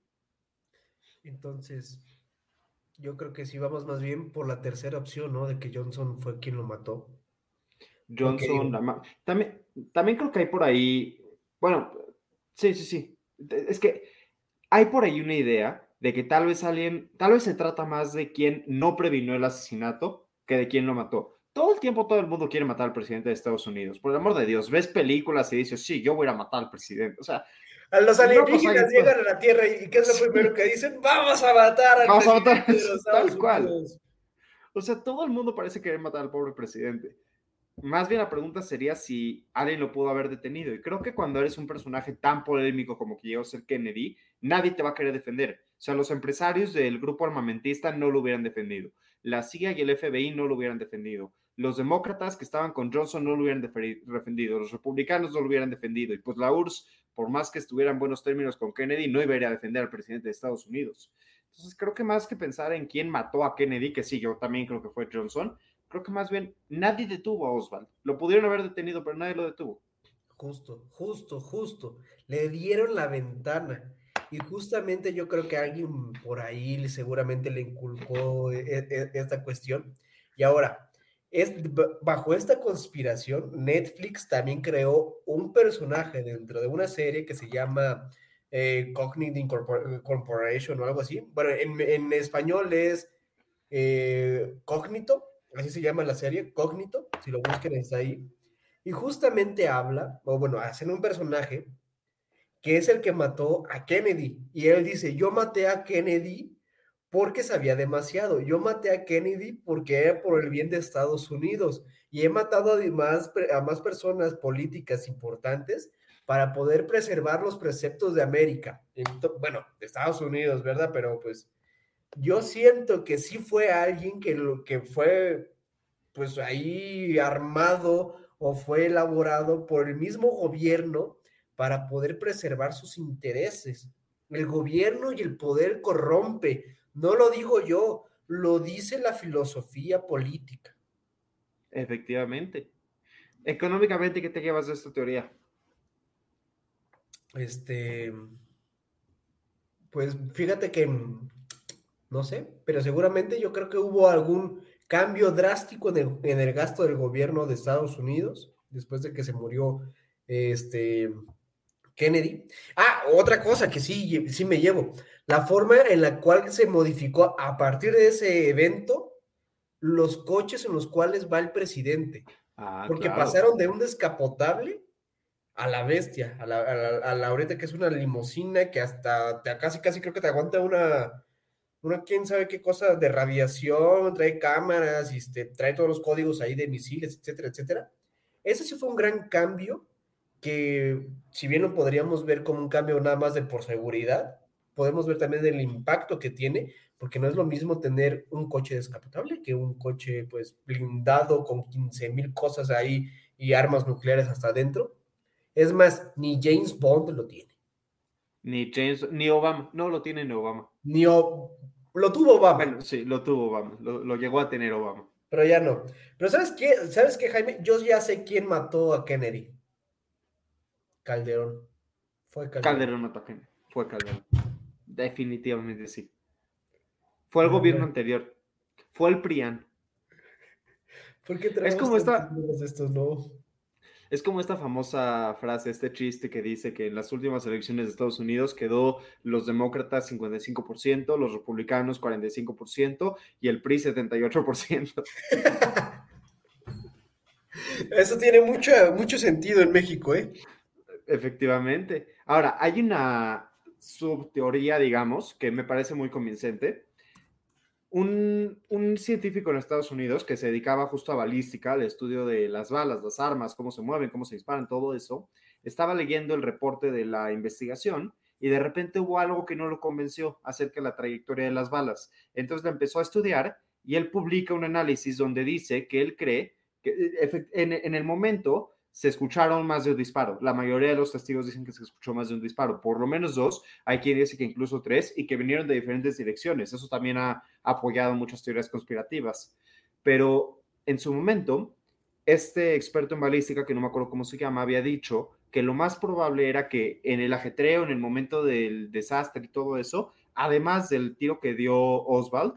Entonces, yo creo que sí vamos más bien por la tercera opción, ¿no? De que Johnson fue quien lo mató. Johnson, también, también creo que hay por ahí, bueno, sí, sí, sí, es que hay por ahí una idea de que tal vez alguien, tal vez se trata más de quien no previno el asesinato que de quien lo mató. Todo el tiempo todo el mundo quiere matar al presidente de Estados Unidos. Por el amor de Dios, ves películas y dices, sí, yo voy a matar al presidente. O sea, a los alienígenas llegan a la Tierra y ¿qué es lo primero que dicen? Vamos a matar al Vamos a matar, tal cual. O sea, todo el mundo parece querer matar al pobre presidente. Más bien la pregunta sería si alguien lo pudo haber detenido. Y creo que cuando eres un personaje tan polémico como que llegó a ser Kennedy, nadie te va a querer defender. O sea, los empresarios del grupo armamentista no lo hubieran defendido. La CIA y el FBI no lo hubieran defendido. Los demócratas que estaban con Johnson no lo hubieran defendido. Los republicanos no lo hubieran defendido. Y pues la URSS, por más que estuviera en buenos términos con Kennedy, no iba a ir a defender al presidente de Estados Unidos. Entonces creo que más que pensar en quién mató a Kennedy, que sí, yo también creo que fue Johnson, creo que más bien nadie detuvo a Oswald. Lo pudieron haber detenido, pero nadie lo detuvo. Justo, justo, justo. Le dieron la ventana. Y justamente yo creo que alguien por ahí seguramente le inculcó e, e, e, esta cuestión. Y ahora, es, bajo esta conspiración, Netflix también creó un personaje dentro de una serie que se llama eh, Cognitive Corporation o algo así. Bueno, en, español es eh, Cognito, así se llama la serie, Cognito, si lo busquen está ahí. Y justamente habla, o bueno, hacen un personaje que es el que mató a Kennedy. Y él dice, yo maté a Kennedy porque sabía demasiado. Yo maté a Kennedy porque era por el bien de Estados Unidos. Y he matado a más personas políticas importantes para poder preservar los preceptos de América. Bueno, de Estados Unidos, ¿verdad? Pero pues yo siento que sí fue alguien que, lo, que fue pues ahí armado o fue elaborado por el mismo gobierno para poder preservar sus intereses. El gobierno y el poder corrompe. No lo digo yo, lo dice la filosofía política. Efectivamente. Económicamente, ¿qué te llevas de esta teoría? Este, pues fíjate que, no sé, pero seguramente yo creo que hubo algún cambio drástico en el, gasto del gobierno de Estados Unidos después de que se murió este Kennedy. Ah, otra cosa que sí, sí me llevo, la forma en la cual se modificó a partir de ese evento los coches en los cuales va el presidente. Ah, porque pasaron de un descapotable a la bestia, a la, a la, ahorita que es una limusina que hasta te, casi, casi creo que te aguanta una, una quién sabe qué cosa de radiación, trae cámaras, este, trae todos los códigos ahí de misiles, etcétera, etcétera. Ese sí fue un gran cambio que, si bien lo podríamos ver como un cambio nada más de por seguridad, podemos ver también el impacto que tiene, porque no es lo mismo tener un coche descapotable que un coche pues blindado con 15 mil cosas ahí y armas nucleares hasta adentro. Es más, ni James Bond lo tiene. Ni James, ni Obama, no lo tiene ni Obama. Ni lo tuvo Obama. Bueno, sí, lo tuvo Obama, lo, llegó a tener Obama. Pero ya no. Pero ¿sabes qué? ¿Sabes qué, Jaime? Yo ya sé quién mató a Kennedy. Calderón. Fue Calderón. Calderón Kennedy. Fue Calderón. Definitivamente sí. Fue el gobierno anterior. Fue el PRIAN. ¿Por qué es como esta... estos, no? Es como esta famosa frase, este chiste que dice que en las últimas elecciones de Estados Unidos quedó los demócratas 55%, los republicanos 45% y el PRI 78%. Eso tiene mucho, mucho sentido en México, ¿eh? Efectivamente. Ahora, hay una subteoría, digamos, que me parece muy convincente, un, científico en Estados Unidos que se dedicaba justo a balística, al estudio de las balas, las armas, cómo se mueven, cómo se disparan, todo eso, estaba leyendo el reporte de la investigación y de repente hubo algo que no lo convenció acerca de la trayectoria de las balas. Entonces la empezó a estudiar y él publica un análisis donde dice que él cree que eh, en el momento se escucharon más de un disparo. La mayoría de los testigos dicen que se escuchó más de un disparo, por lo menos dos. Hay quien dice que incluso tres y que vinieron de diferentes direcciones. Eso también ha apoyado muchas teorías conspirativas. Pero en su momento, este experto en balística, que no me acuerdo cómo se llama, había dicho que lo más probable era que en el ajetreo, en el momento del desastre y todo eso, además del tiro que dio Oswald,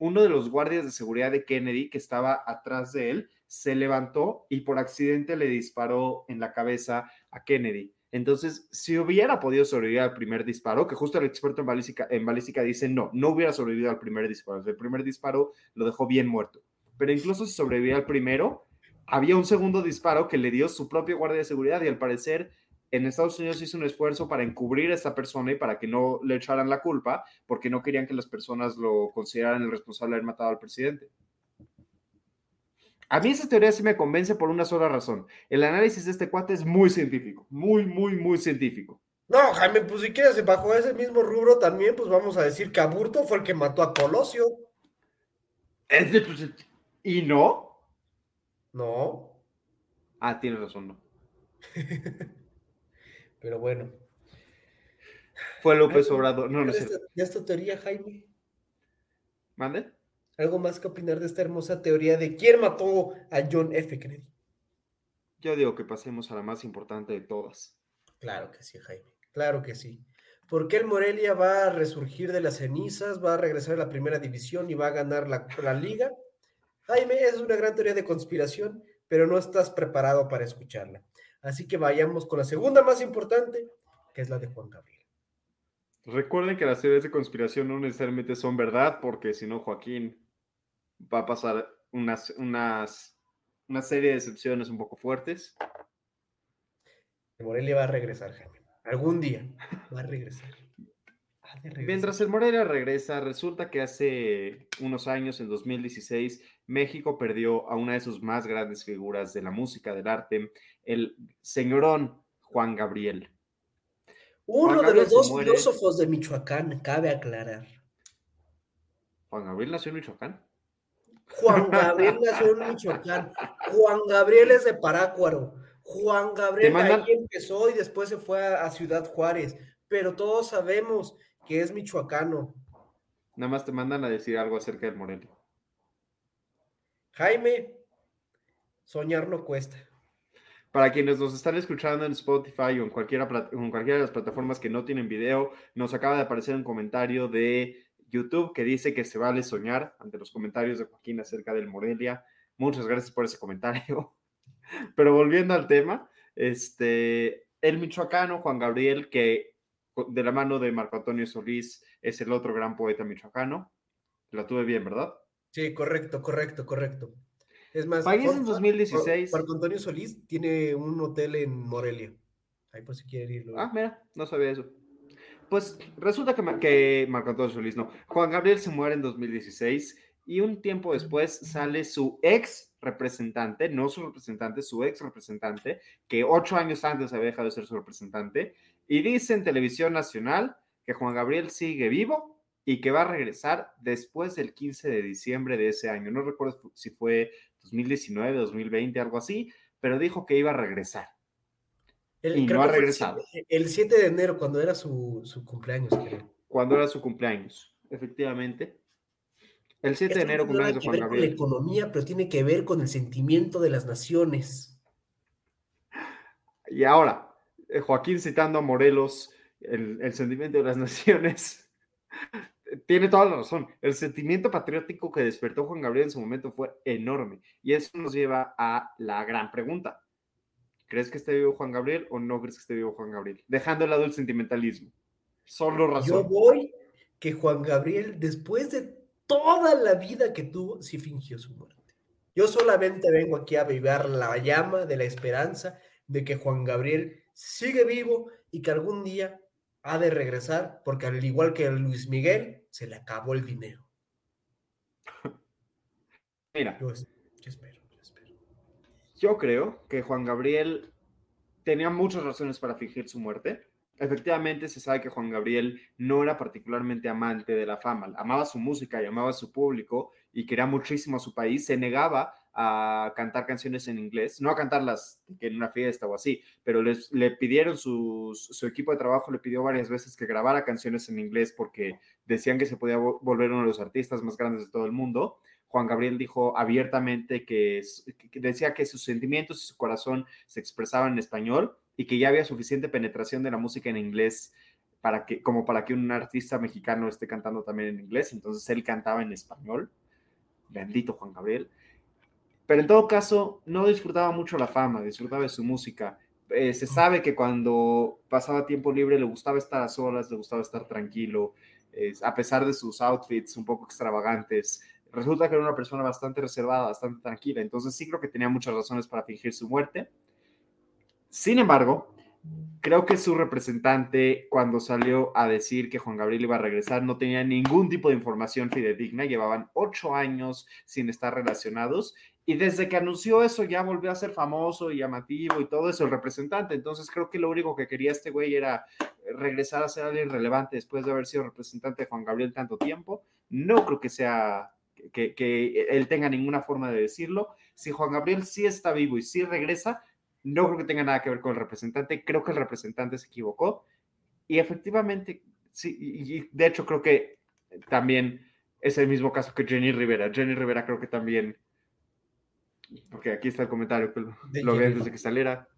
uno de los guardias de seguridad de Kennedy que estaba atrás de él se levantó y por accidente le disparó en la cabeza a Kennedy. Entonces, si hubiera podido sobrevivir al primer disparo, que justo el experto en balística, en balística dice, no, no hubiera sobrevivido al primer disparo. El primer disparo lo dejó bien muerto. Pero incluso si sobrevivía al primero, había un segundo disparo que le dio su propio guardia de seguridad y al parecer en Estados Unidos hizo un esfuerzo para encubrir a esta persona y para que no le echaran la culpa, porque no querían que las personas lo consideraran el responsable de haber matado al presidente. A mí esa teoría sí me convence por una sola razón. El análisis de este cuate es muy científico, muy, muy, muy científico. No, Jaime, pues si quieres, bajo ese mismo rubro también, pues vamos a decir que Aburto fue el que mató a Colosio. Pues, ¿Y no? No. Ah, tienes razón, no. Pero bueno. Fue López Obrador. No, no sé. ¿Ya es tu teoría, Jaime? ¿Mande? ¿Algo más que opinar de esta hermosa teoría de quién mató a John F. Kennedy? Yo digo que pasemos a la más importante de todas. Claro que sí, Jaime. Claro que sí. Porque el Morelia va a resurgir de las cenizas, va a regresar a la primera división y va a ganar la, la liga. Jaime, es una gran teoría de conspiración, pero no estás preparado para escucharla. Así que vayamos con la segunda más importante, que es la de Juan Gabriel. Recuerden que las teorías de conspiración no necesariamente son verdad, porque si no, Joaquín va a pasar unas, unas, una serie de excepciones un poco fuertes. Morelia va a regresar, Jaime. Algún día va a regresar. Mientras el Morelia regresa, resulta que hace unos años, en 2016, México perdió a una de sus más grandes figuras de la música, del arte, el señorón Juan Gabriel. Uno de los dos filósofos de Michoacán, cabe aclarar. ¿Juan Gabriel nació en Michoacán? Juan Gabriel nació en Michoacán. Juan Gabriel es de Parácuaro. Juan Gabriel ahí empezó y después se fue a, Ciudad Juárez. pero todos sabemos que es michoacano. Nada más te mandan a decir algo acerca del Morelia. Jaime, soñar no cuesta. Para quienes nos están escuchando en Spotify o en cualquiera, en cualquiera de las plataformas que no tienen video, nos acaba de aparecer un comentario de YouTube que dice que se vale soñar ante los comentarios de Joaquín acerca del Morelia. Muchas gracias por ese comentario. Pero volviendo al tema, este, el michoacano Juan Gabriel, que de la mano de Marco Antonio Solís es el otro gran poeta michoacano. La tuve bien, ¿verdad? Sí, correcto, correcto, correcto. Es más, País en 2016. Marco Antonio Solís tiene un hotel en Morelia. Ahí por si quieren irlo. Ah, mira, no sabía eso. Pues resulta que, que Marco Antonio Solís no. Juan Gabriel se muere en 2016 y un tiempo después sale su ex representante, no su representante, su ex representante, que ocho años antes había dejado de ser su representante, y dice en televisión nacional que Juan Gabriel sigue vivo y que va a regresar después del 15 de diciembre de ese año. No recuerdo si fue 2019, 2020, algo así, pero dijo que iba a regresar. Y no ha regresado. El 7 de enero, cuando era su, cumpleaños, creo. Cuando era su cumpleaños, efectivamente. El 7 de enero, cumpleaños de Juan Gabriel. Con la economía, pero tiene que ver con el sentimiento de las naciones. Y ahora, eh, Joaquín citando a Morelos, el, el sentimiento de las naciones tiene toda la razón. El sentimiento patriótico que despertó Juan Gabriel en su momento fue enorme. Y eso nos lleva a la gran pregunta. ¿Crees que esté vivo Juan Gabriel o no crees que esté vivo Juan Gabriel? Dejando de lado el sentimentalismo. Solo razón. Yo voy que Juan Gabriel, después de toda la vida que tuvo, sí fingió su muerte. Yo solamente vengo aquí a avivar la llama de la esperanza de que Juan Gabriel sigue vivo y que algún día ha de regresar, porque al igual que Luis Miguel, se le acabó el dinero. Mira, yo, espero, yo espero. Yo creo que Juan Gabriel tenía muchas razones para fingir su muerte. Efectivamente, se sabe que Juan Gabriel no era particularmente amante de la fama, amaba su música y amaba su público y quería muchísimo a su país, se negaba a cantar canciones en inglés, no a cantarlas en una fiesta o así, pero les, le pidieron su equipo de trabajo, le pidió varias veces que grabara canciones en inglés porque decían que se podía volver uno de los artistas más grandes de todo el mundo. Juan Gabriel dijo abiertamente que, que decía que sus sentimientos y su corazón se expresaban en español y que ya había suficiente penetración de la música en inglés para que, como para que un artista mexicano esté cantando también en inglés, entonces él cantaba en español. Bendito Juan Gabriel. Pero en todo caso, no disfrutaba mucho la fama, disfrutaba de su música. Eh, se sabe que cuando pasaba tiempo libre le gustaba estar a solas, le gustaba estar tranquilo, a pesar de sus outfits un poco extravagantes. Resulta que era una persona bastante reservada, bastante tranquila. Entonces sí creo que tenía muchas razones para fingir su muerte. Sin embargo, creo que su representante, cuando salió a decir que Juan Gabriel iba a regresar, no tenía ningún tipo de información fidedigna. Llevaban ocho años sin estar relacionados y desde que anunció eso ya volvió a ser famoso y llamativo y todo eso el representante. Entonces creo que lo único que quería este güey era regresar a ser alguien relevante después de haber sido representante de Juan Gabriel tanto tiempo. No creo que sea que, que él tenga ninguna forma de decirlo. Si Juan Gabriel sí está vivo y sí regresa, no creo que tenga nada que ver con el representante. Creo que el representante se equivocó. Y efectivamente, sí, y de hecho creo que también es el mismo caso que Jenny Rivera. Jenny Rivera creo que también porque aquí está el comentario, pero lo veo desde que saliera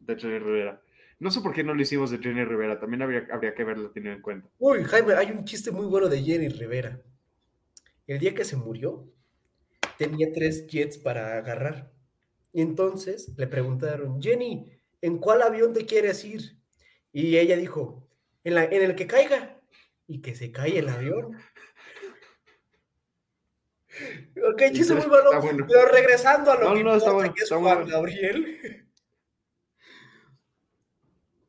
de Jenny Rivera. No sé por qué no lo hicimos de Jenny Rivera, también habría, habría que haberlo tenido en cuenta. Uy, Jaime, hay un chiste muy bueno de Jenny Rivera. El día que se murió, tenía tres jets para agarrar. Y entonces le preguntaron, Jenny, ¿en cuál avión te quieres ir? Y ella dijo, en, la, en el que caiga. Y que se cae el avión. Ok, chiste muy bueno, Pero regresando a lo que, no, está bueno, que es Juan Gabriel.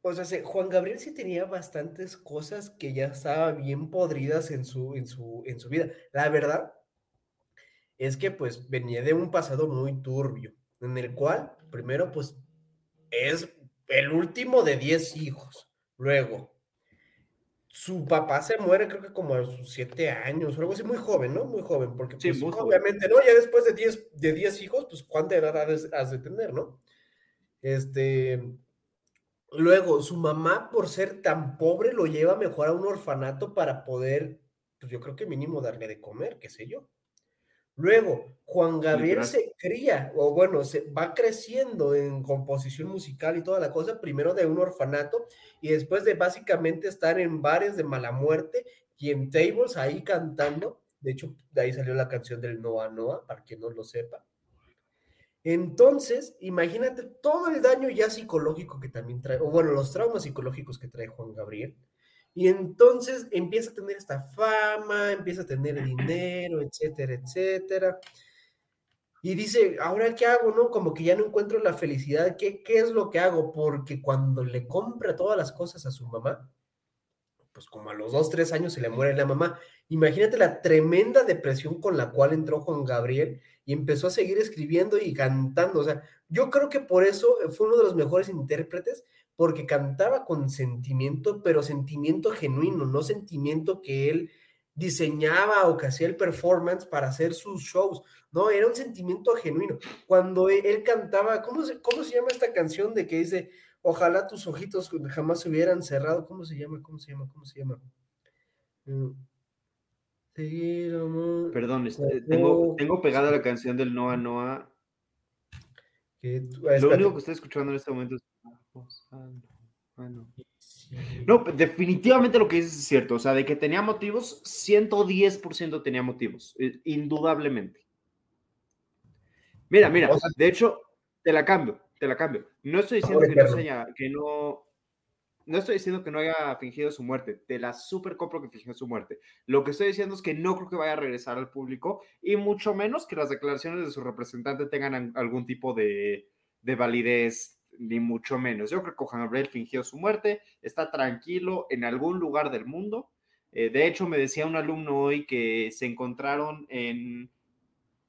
O sea, Juan Gabriel sí tenía bastantes cosas que ya estaban bien podridas en su, en su, en su vida. La verdad es que pues venía de un pasado muy turbio, en el cual primero pues es el último de 10 hijos. Luego, su papá se muere creo que como a sus siete años o algo así, muy joven, ¿no? Muy joven, porque pues, obviamente, ¿no? Ya después de 10 de diez hijos, pues cuánta edad has, de tener, ¿no? Este, Luego, su mamá, por ser tan pobre, lo lleva mejor a un orfanato para poder, pues yo creo que mínimo darle de comer, qué sé yo. Luego, Juan Gabriel se cría, o bueno, se va creciendo en composición musical y toda la cosa, primero de un orfanato y después de básicamente estar en bares de mala muerte y en tables ahí cantando. De hecho, de ahí salió la canción del Noa Noa, para quien no lo sepa. Entonces, imagínate todo el daño ya psicológico que también trae, o bueno, los traumas psicológicos que trae Juan Gabriel. Y entonces empieza a tener esta fama, empieza a tener dinero, etcétera, etcétera. Y dice, ¿ahora qué hago? No, como que ya no encuentro la felicidad. ¿Qué, qué es lo que hago? Porque cuando le compra todas las cosas a su mamá, pues como a los dos, tres años se le muere la mamá. Imagínate la tremenda depresión con la cual entró Juan Gabriel y empezó a seguir escribiendo y cantando. O sea, yo creo que por eso fue uno de los mejores intérpretes, porque cantaba con sentimiento, pero sentimiento genuino, no sentimiento que él diseñaba o que hacía el performance para hacer sus shows. No, era un sentimiento genuino. Cuando él, él cantaba, ¿cómo se, ¿cómo se llama esta canción de que dice, ojalá tus ojitos jamás se hubieran cerrado? ¿Cómo se llama? ¿Cómo se llama? ¿Cómo se llama? Mm. Seguir, amor, Perdón, Ojo. tengo, tengo pegada la canción del Noa Noa. que tú- Lo único que estoy escuchando en este momento es. Ah, no. No, definitivamente lo que dices es cierto. O sea, de que tenía motivos, 110% tenía motivos, eh, indudablemente. Mira, mira, de hecho, te la cambio, te la cambio. No estoy diciendo que no, haya- que no, no estoy diciendo que no haya fingido su muerte. Te la super compro que fingió su muerte. Lo que estoy diciendo es que no creo que vaya a regresar al público y mucho menos que las declaraciones de su representante tengan an- algún tipo de, de validez, ni mucho menos. Yo creo que Juan Gabriel fingió su muerte, está tranquilo en algún lugar del mundo. Eh, de hecho, me decía un alumno hoy que se encontraron en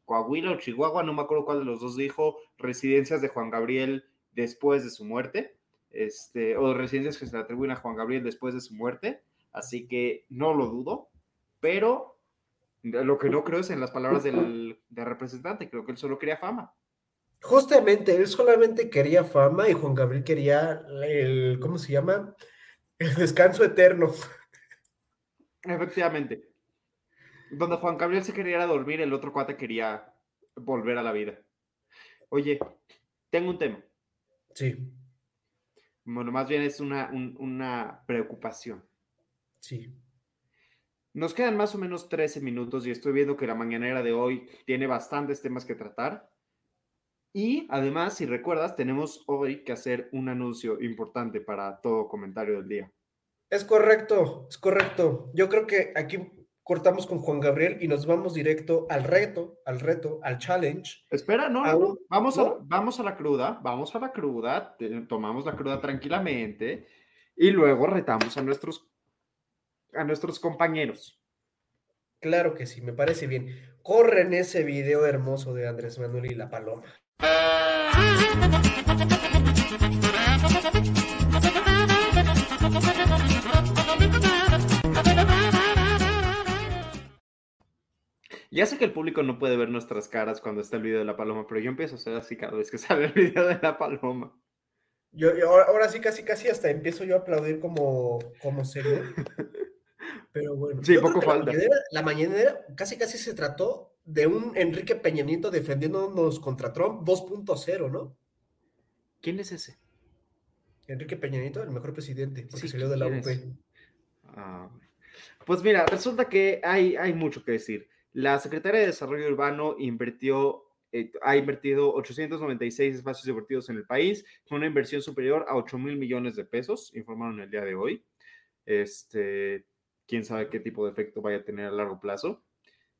Coahuila o Chihuahua, no me acuerdo cuál de los dos dijo, residencias de Juan Gabriel después de su muerte, este, o residencias que se le atribuyen a Juan Gabriel después de su muerte, así que no lo dudo, pero lo que no creo es en las palabras del, del representante, creo que él solo quería fama. Justamente, él solamente quería fama y Juan Gabriel quería el, ¿cómo se llama? El descanso eterno. Efectivamente. Donde Juan Gabriel se quería ir a dormir, el otro cuate quería volver a la vida. Oye, tengo un tema. Sí, Bueno, más bien es una, un- una preocupación. sí. Nos quedan más o menos 13 minutos y estoy viendo que la mañanera de hoy tiene bastantes temas que tratar. Y además, si recuerdas, tenemos hoy que hacer un anuncio importante para todo comentario del día. Es correcto, es correcto. Yo creo que aquí cortamos con Juan Gabriel y nos vamos directo al reto, al reto, al challenge. Espera, no, no, Aún- no. Vamos, a, vamos a la cruda, vamos a la cruda, tomamos la cruda tranquilamente y luego retamos a nuestros, a nuestros compañeros. Claro que sí, me parece bien. Corren ese video hermoso de Andrés Manuel y la paloma. Ya sé que el público no puede ver nuestras caras cuando está el video de la paloma, pero yo empiezo a hacer así cada vez que sale el video de la paloma. Yo, yo ahora, ahora sí, casi, casi hasta empiezo yo a aplaudir como, como serio. Pero bueno, Sí, poco que la falta. mañanera, la mañanera casi, casi se trató de un Enrique Peña Nieto defendiéndonos contra Trump 2.0, ¿no? ¿Quién es ese? Enrique Peña Nieto, el mejor presidente, porque Sí, salió de la ¿quién UP. Ah, pues mira, resulta que hay, hay mucho que decir. La Secretaría de Desarrollo Urbano invirtió, eh, ha invertido 896 espacios deportivos en el país, con una inversión superior a 8 mil millones de pesos, informaron el día de hoy. Este, quién sabe qué tipo de efecto vaya a tener a largo plazo,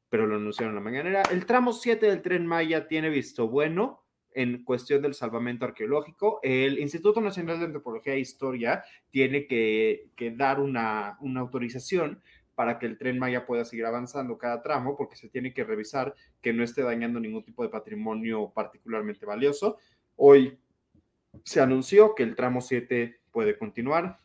pero lo anunciaron en la mañanera. El tramo 7 del tren Maya tiene visto bueno en cuestión del salvamento arqueológico. El Instituto Nacional de Antropología e Historia tiene que, que dar una, una autorización para que el tren Maya pueda seguir avanzando cada tramo, porque se tiene que revisar que no esté dañando ningún tipo de patrimonio particularmente valioso. Hoy se anunció que el tramo 7 puede continuar.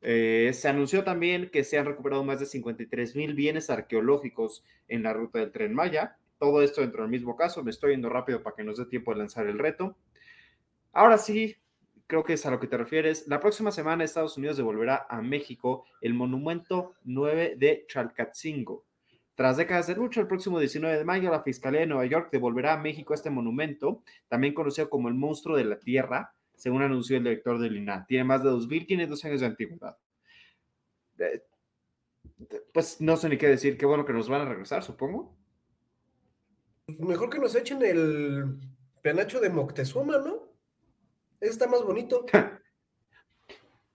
Eh, se anunció también que se han recuperado más de 53 mil bienes arqueológicos en la ruta del tren Maya. Todo esto dentro del mismo caso. Me estoy yendo rápido para que nos dé tiempo de lanzar el reto. Ahora sí, creo que es a lo que te refieres. La próxima semana Estados Unidos devolverá a México el monumento 9 de Chalcatzingo. Tras décadas de lucha, el próximo 19 de mayo, la Fiscalía de Nueva York devolverá a México este monumento, también conocido como el monstruo de la tierra, según anunció el director del INAH. Tiene más de 2.500 años de antigüedad. Eh, pues no sé ni qué decir, qué bueno que nos van a regresar, supongo. Mejor que nos echen el penacho de Moctezuma, ¿no? Ese está más bonito.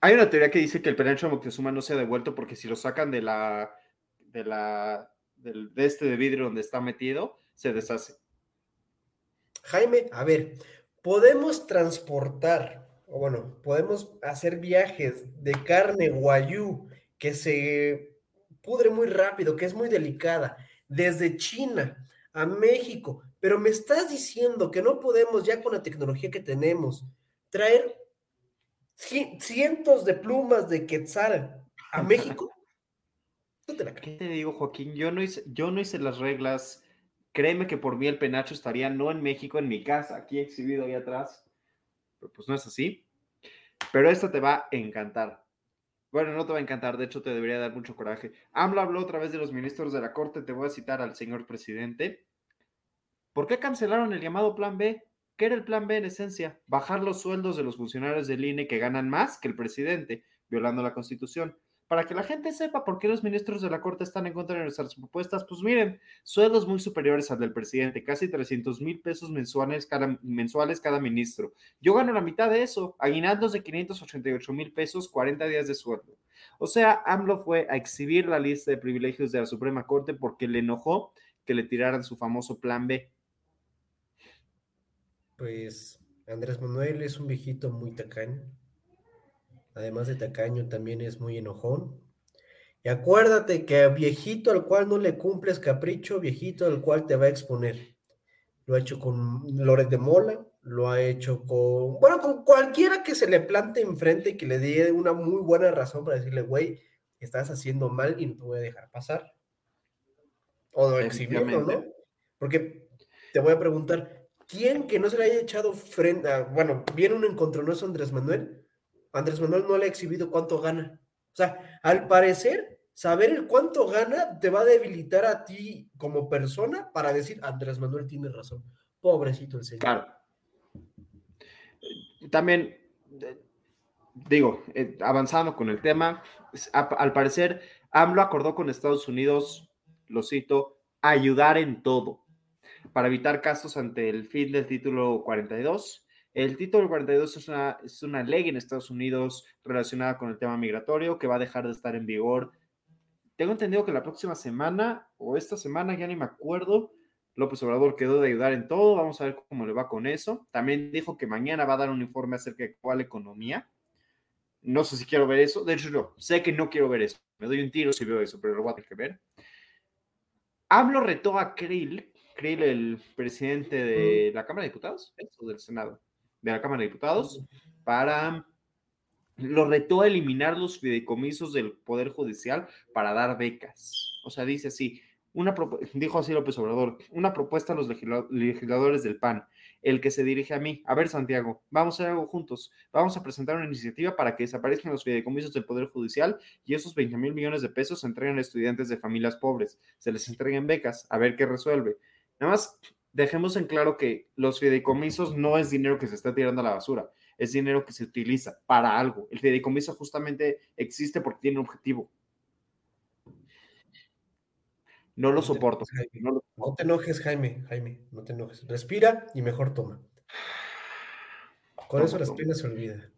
Hay una teoría que dice que el penacho de Moctezuma no se ha devuelto porque si lo sacan de la, de la, del, de este de vidrio donde está metido, se deshace. Jaime, a ver, podemos transportar, o bueno, podemos hacer viajes de carne guayú que se pudre muy rápido, que es muy delicada, desde China a México, pero me estás diciendo que no podemos ya con la tecnología que tenemos traer cientos de plumas de quetzal a México. ¿Qué te digo, Joaquín? Yo no, hice, yo no hice las reglas. Créeme que por mí el penacho estaría no en México, en mi casa, aquí exhibido ahí atrás. Pero pues no es así. Pero esto te va a encantar. Bueno, no te va a encantar, de hecho te debería dar mucho coraje. AMLO habló otra vez de los ministros de la Corte, te voy a citar al señor presidente. ¿Por qué cancelaron el llamado Plan B? ¿Qué era el Plan B en esencia? Bajar los sueldos de los funcionarios del INE que ganan más que el presidente, violando la Constitución para que la gente sepa por qué los ministros de la Corte están en contra de nuestras propuestas, pues miren, sueldos muy superiores al del presidente, casi 300 mil pesos mensuales cada, mensuales cada ministro. Yo gano la mitad de eso, aguinaldos de 588 mil pesos, 40 días de sueldo. O sea, AMLO fue a exhibir la lista de privilegios de la Suprema Corte porque le enojó que le tiraran su famoso plan B. Pues Andrés Manuel es un viejito muy tacaño además de tacaño, también es muy enojón. Y acuérdate que viejito al cual no le cumples capricho, viejito al cual te va a exponer. Lo ha hecho con Loret de Mola, lo ha hecho con, bueno, con cualquiera que se le plante enfrente y que le dé una muy buena razón para decirle, güey, estás haciendo mal y no te voy a dejar pasar. O exhibiendo, ¿no? Porque te voy a preguntar, ¿quién que no se le haya echado frente a, bueno, viene un encontronoso Andrés Manuel? Andrés Manuel no le ha exhibido cuánto gana. O sea, al parecer, saber el cuánto gana te va a debilitar a ti como persona para decir, Andrés Manuel tiene razón. Pobrecito el señor. Claro. También, digo, eh, avanzando con el tema, al parecer, AMLO acordó con Estados Unidos, lo cito, ayudar en todo para evitar casos ante el fin del título 42 el título 42 es una, es una ley en Estados Unidos relacionada con el tema migratorio que va a dejar de estar en vigor. Tengo entendido que la próxima semana o esta semana, ya ni me acuerdo, López Obrador quedó de ayudar en todo. Vamos a ver cómo le va con eso. También dijo que mañana va a dar un informe acerca de cuál economía. No sé si quiero ver eso. De hecho, yo sé que no quiero ver eso. Me doy un tiro si veo eso, pero lo voy a tener que ver. Hablo retó a Krill, Krill, el presidente de la Cámara de Diputados, o del Senado de la Cámara de Diputados para lo retó a eliminar los fideicomisos del Poder Judicial para dar becas. O sea, dice así, una dijo así López Obrador, una propuesta a los legisladores del PAN, el que se dirige a mí. A ver, Santiago, vamos a hacer algo juntos. Vamos a presentar una iniciativa para que desaparezcan los fideicomisos del Poder Judicial y esos 20 mil millones de pesos se entreguen a estudiantes de familias pobres, se les entreguen becas, a ver qué resuelve. Nada más dejemos en claro que los fideicomisos no es dinero que se está tirando a la basura, es dinero que se utiliza para algo. El fideicomiso justamente existe porque tiene un objetivo. No lo soporto. no, te enojes, Jaime, Jaime, no te enojes. Respira y mejor toma. Con eso las penas se olvidan.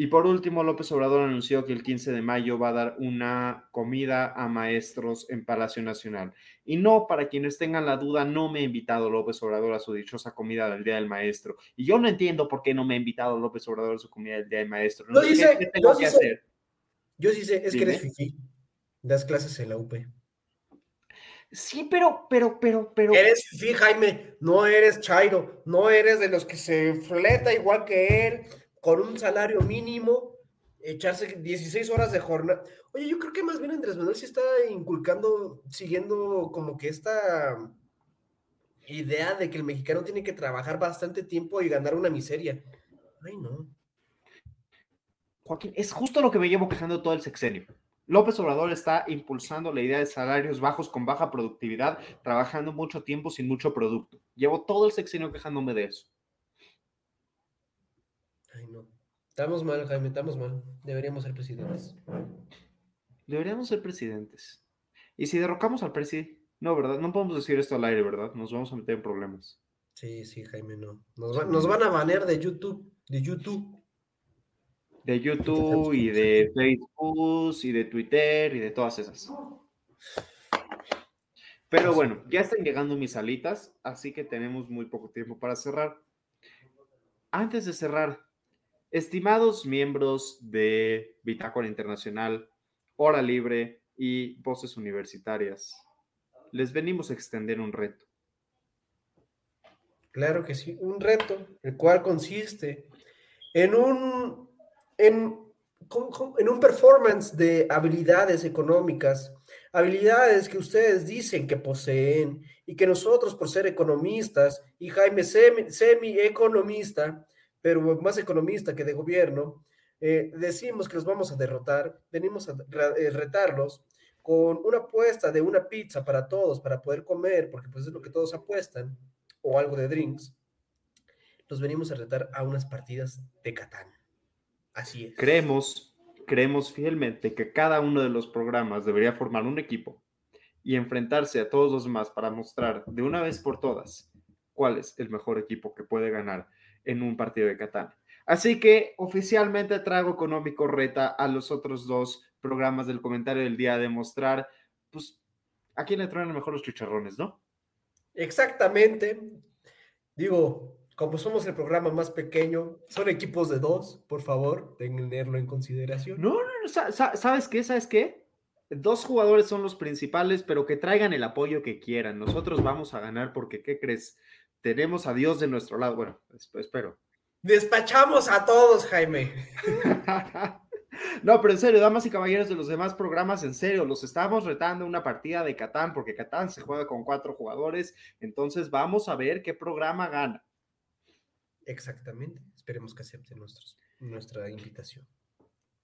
Y por último, López Obrador anunció que el 15 de mayo va a dar una comida a maestros en Palacio Nacional. Y no, para quienes tengan la duda, no me ha invitado López Obrador a su dichosa comida del Día del Maestro. Y yo no entiendo por qué no me ha invitado López Obrador a su comida del Día del Maestro. No, sé qué tengo que hacer. Yo sí sé, es que eres fifi. Das clases en la UP. Sí, pero, pero, pero, pero. Eres fifi, Jaime. No eres Chairo. No eres de los que se fleta igual que él con un salario mínimo, echarse 16 horas de jornada. Oye, yo creo que más bien Andrés Manuel sí está inculcando, siguiendo como que esta idea de que el mexicano tiene que trabajar bastante tiempo y ganar una miseria. Ay, no. Joaquín, es justo lo que me llevo quejando todo el sexenio. López Obrador está impulsando la idea de salarios bajos con baja productividad, trabajando mucho tiempo sin mucho producto. Llevo todo el sexenio quejándome de eso. Ay, no. Estamos mal, Jaime, estamos mal. Deberíamos ser presidentes. Deberíamos ser presidentes. Y si derrocamos al presidente, no, ¿verdad? No podemos decir esto al aire, ¿verdad? Nos vamos a meter en problemas. Sí, sí, Jaime, no. Nos, va- nos van a banear de YouTube, de YouTube. De YouTube y de Facebook y de Twitter y de todas esas. Pero bueno, ya están llegando mis alitas, así que tenemos muy poco tiempo para cerrar. Antes de cerrar, estimados miembros de Bitácora Internacional, Hora Libre y Voces Universitarias, les venimos a extender un reto. Claro que sí, un reto, el cual consiste en un, en, un performance de habilidades económicas, habilidades que ustedes dicen que poseen y que nosotros por ser economistas y Jaime semi, semi-economista, pero más economista que de gobierno, eh, decimos que los vamos a derrotar, venimos a eh, retarlos con una apuesta de una pizza para todos, para poder comer, porque pues es lo que todos apuestan o algo de drinks, los venimos a retar a unas partidas de Catán. Así es. Creemos, creemos fielmente que cada uno de los programas debería formar un equipo y enfrentarse a todos los demás para mostrar de una vez por todas cuál es el mejor equipo que puede ganar en un partido de Catán. Así que oficialmente Trago Económico reta a los otros dos programas del comentario del día a demostrar, pues, a quién le traen mejor los chicharrones, ¿no? Exactamente. Digo, como somos el programa más pequeño, son equipos de dos, por favor, tenerlo en consideración. No, no, no, sa- sa- ¿sabes qué? ¿Sabes qué? Dos jugadores son los principales, pero que traigan el apoyo que quieran. Nosotros vamos a ganar porque, ¿qué crees? Tenemos a Dios de nuestro lado. Bueno, es- espero. Despachamos a todos, Jaime. No, pero en serio, damas y caballeros de los demás programas, en serio, los estamos retando a una partida de Catán, porque Catán se juega con cuatro jugadores. Entonces vamos a ver qué programa gana. Exactamente. Esperemos que acepten nuestros, nuestra invitación.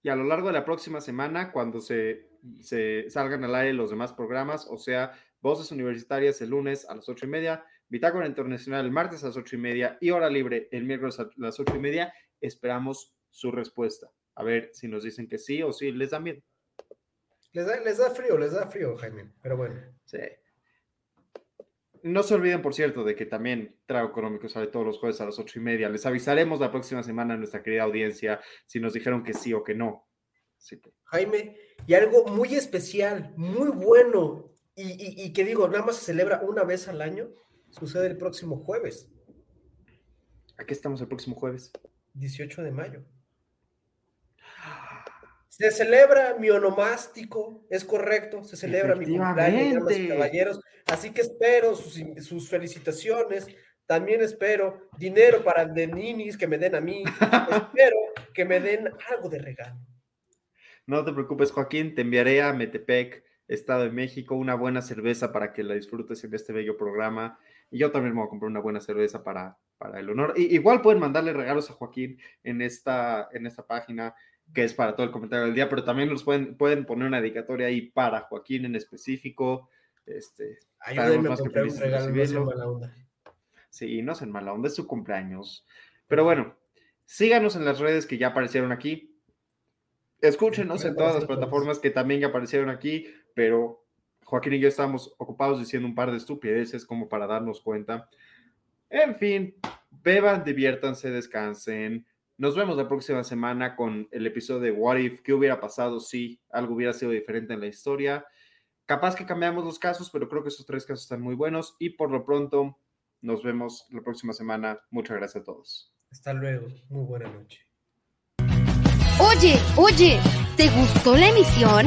Y a lo largo de la próxima semana, cuando se, se salgan al aire los demás programas, o sea, Voces Universitarias el lunes a las ocho y media, Bitácora Internacional el martes a las ocho y media y Hora Libre el miércoles a las ocho y media, esperamos su respuesta. A ver si nos dicen que sí o si les da miedo. Les da, les da frío, les da frío, Jaime. Pero bueno. Sí. No se olviden, por cierto, de que también Trago Económico sale todos los jueves a las ocho y media. Les avisaremos la próxima semana a nuestra querida audiencia si nos dijeron que sí o que no. Jaime, y algo muy especial, muy bueno, y, y- y que digo, nada más se celebra una vez al año, sucede el próximo jueves, aquí estamos el próximo jueves. 18 de mayo. Se celebra mi onomástico, es correcto, se celebra mi cumpleaños, y caballeros, así que espero sus, sus felicitaciones, también espero dinero para el de ninis que me den a mí, espero que me den algo de regalo. No te preocupes, Joaquín, te enviaré a Metepec, Estado de México, una buena cerveza para que la disfrutes en este bello programa. Y yo también me voy a comprar una buena cerveza para, para el honor. Y, igual pueden mandarle regalos a Joaquín en esta, en esta página, que es para todo el comentario del día, pero también los pueden, pueden poner una dedicatoria ahí para Joaquín en específico. Este, Ayúdenme a comprar un regalo, no sea recibirlo. mala onda. Sí, no sean mala onda, es su cumpleaños. Pero bueno, síganos en las redes que ya aparecieron aquí. Escúchenos en todas las plataformas que también ya aparecieron aquí, pero Joaquín y yo estamos ocupados diciendo un par de estupideces como para darnos cuenta. En fin, beban, diviértanse, descansen. Nos vemos la próxima semana con el episodio de What If, qué hubiera pasado si algo hubiera sido diferente en la historia. Capaz que cambiamos los casos, pero creo que esos tres casos están muy buenos y por lo pronto nos vemos la próxima semana. Muchas gracias a todos. Hasta luego, muy buena noche. Oye, oye, ¿te gustó la emisión?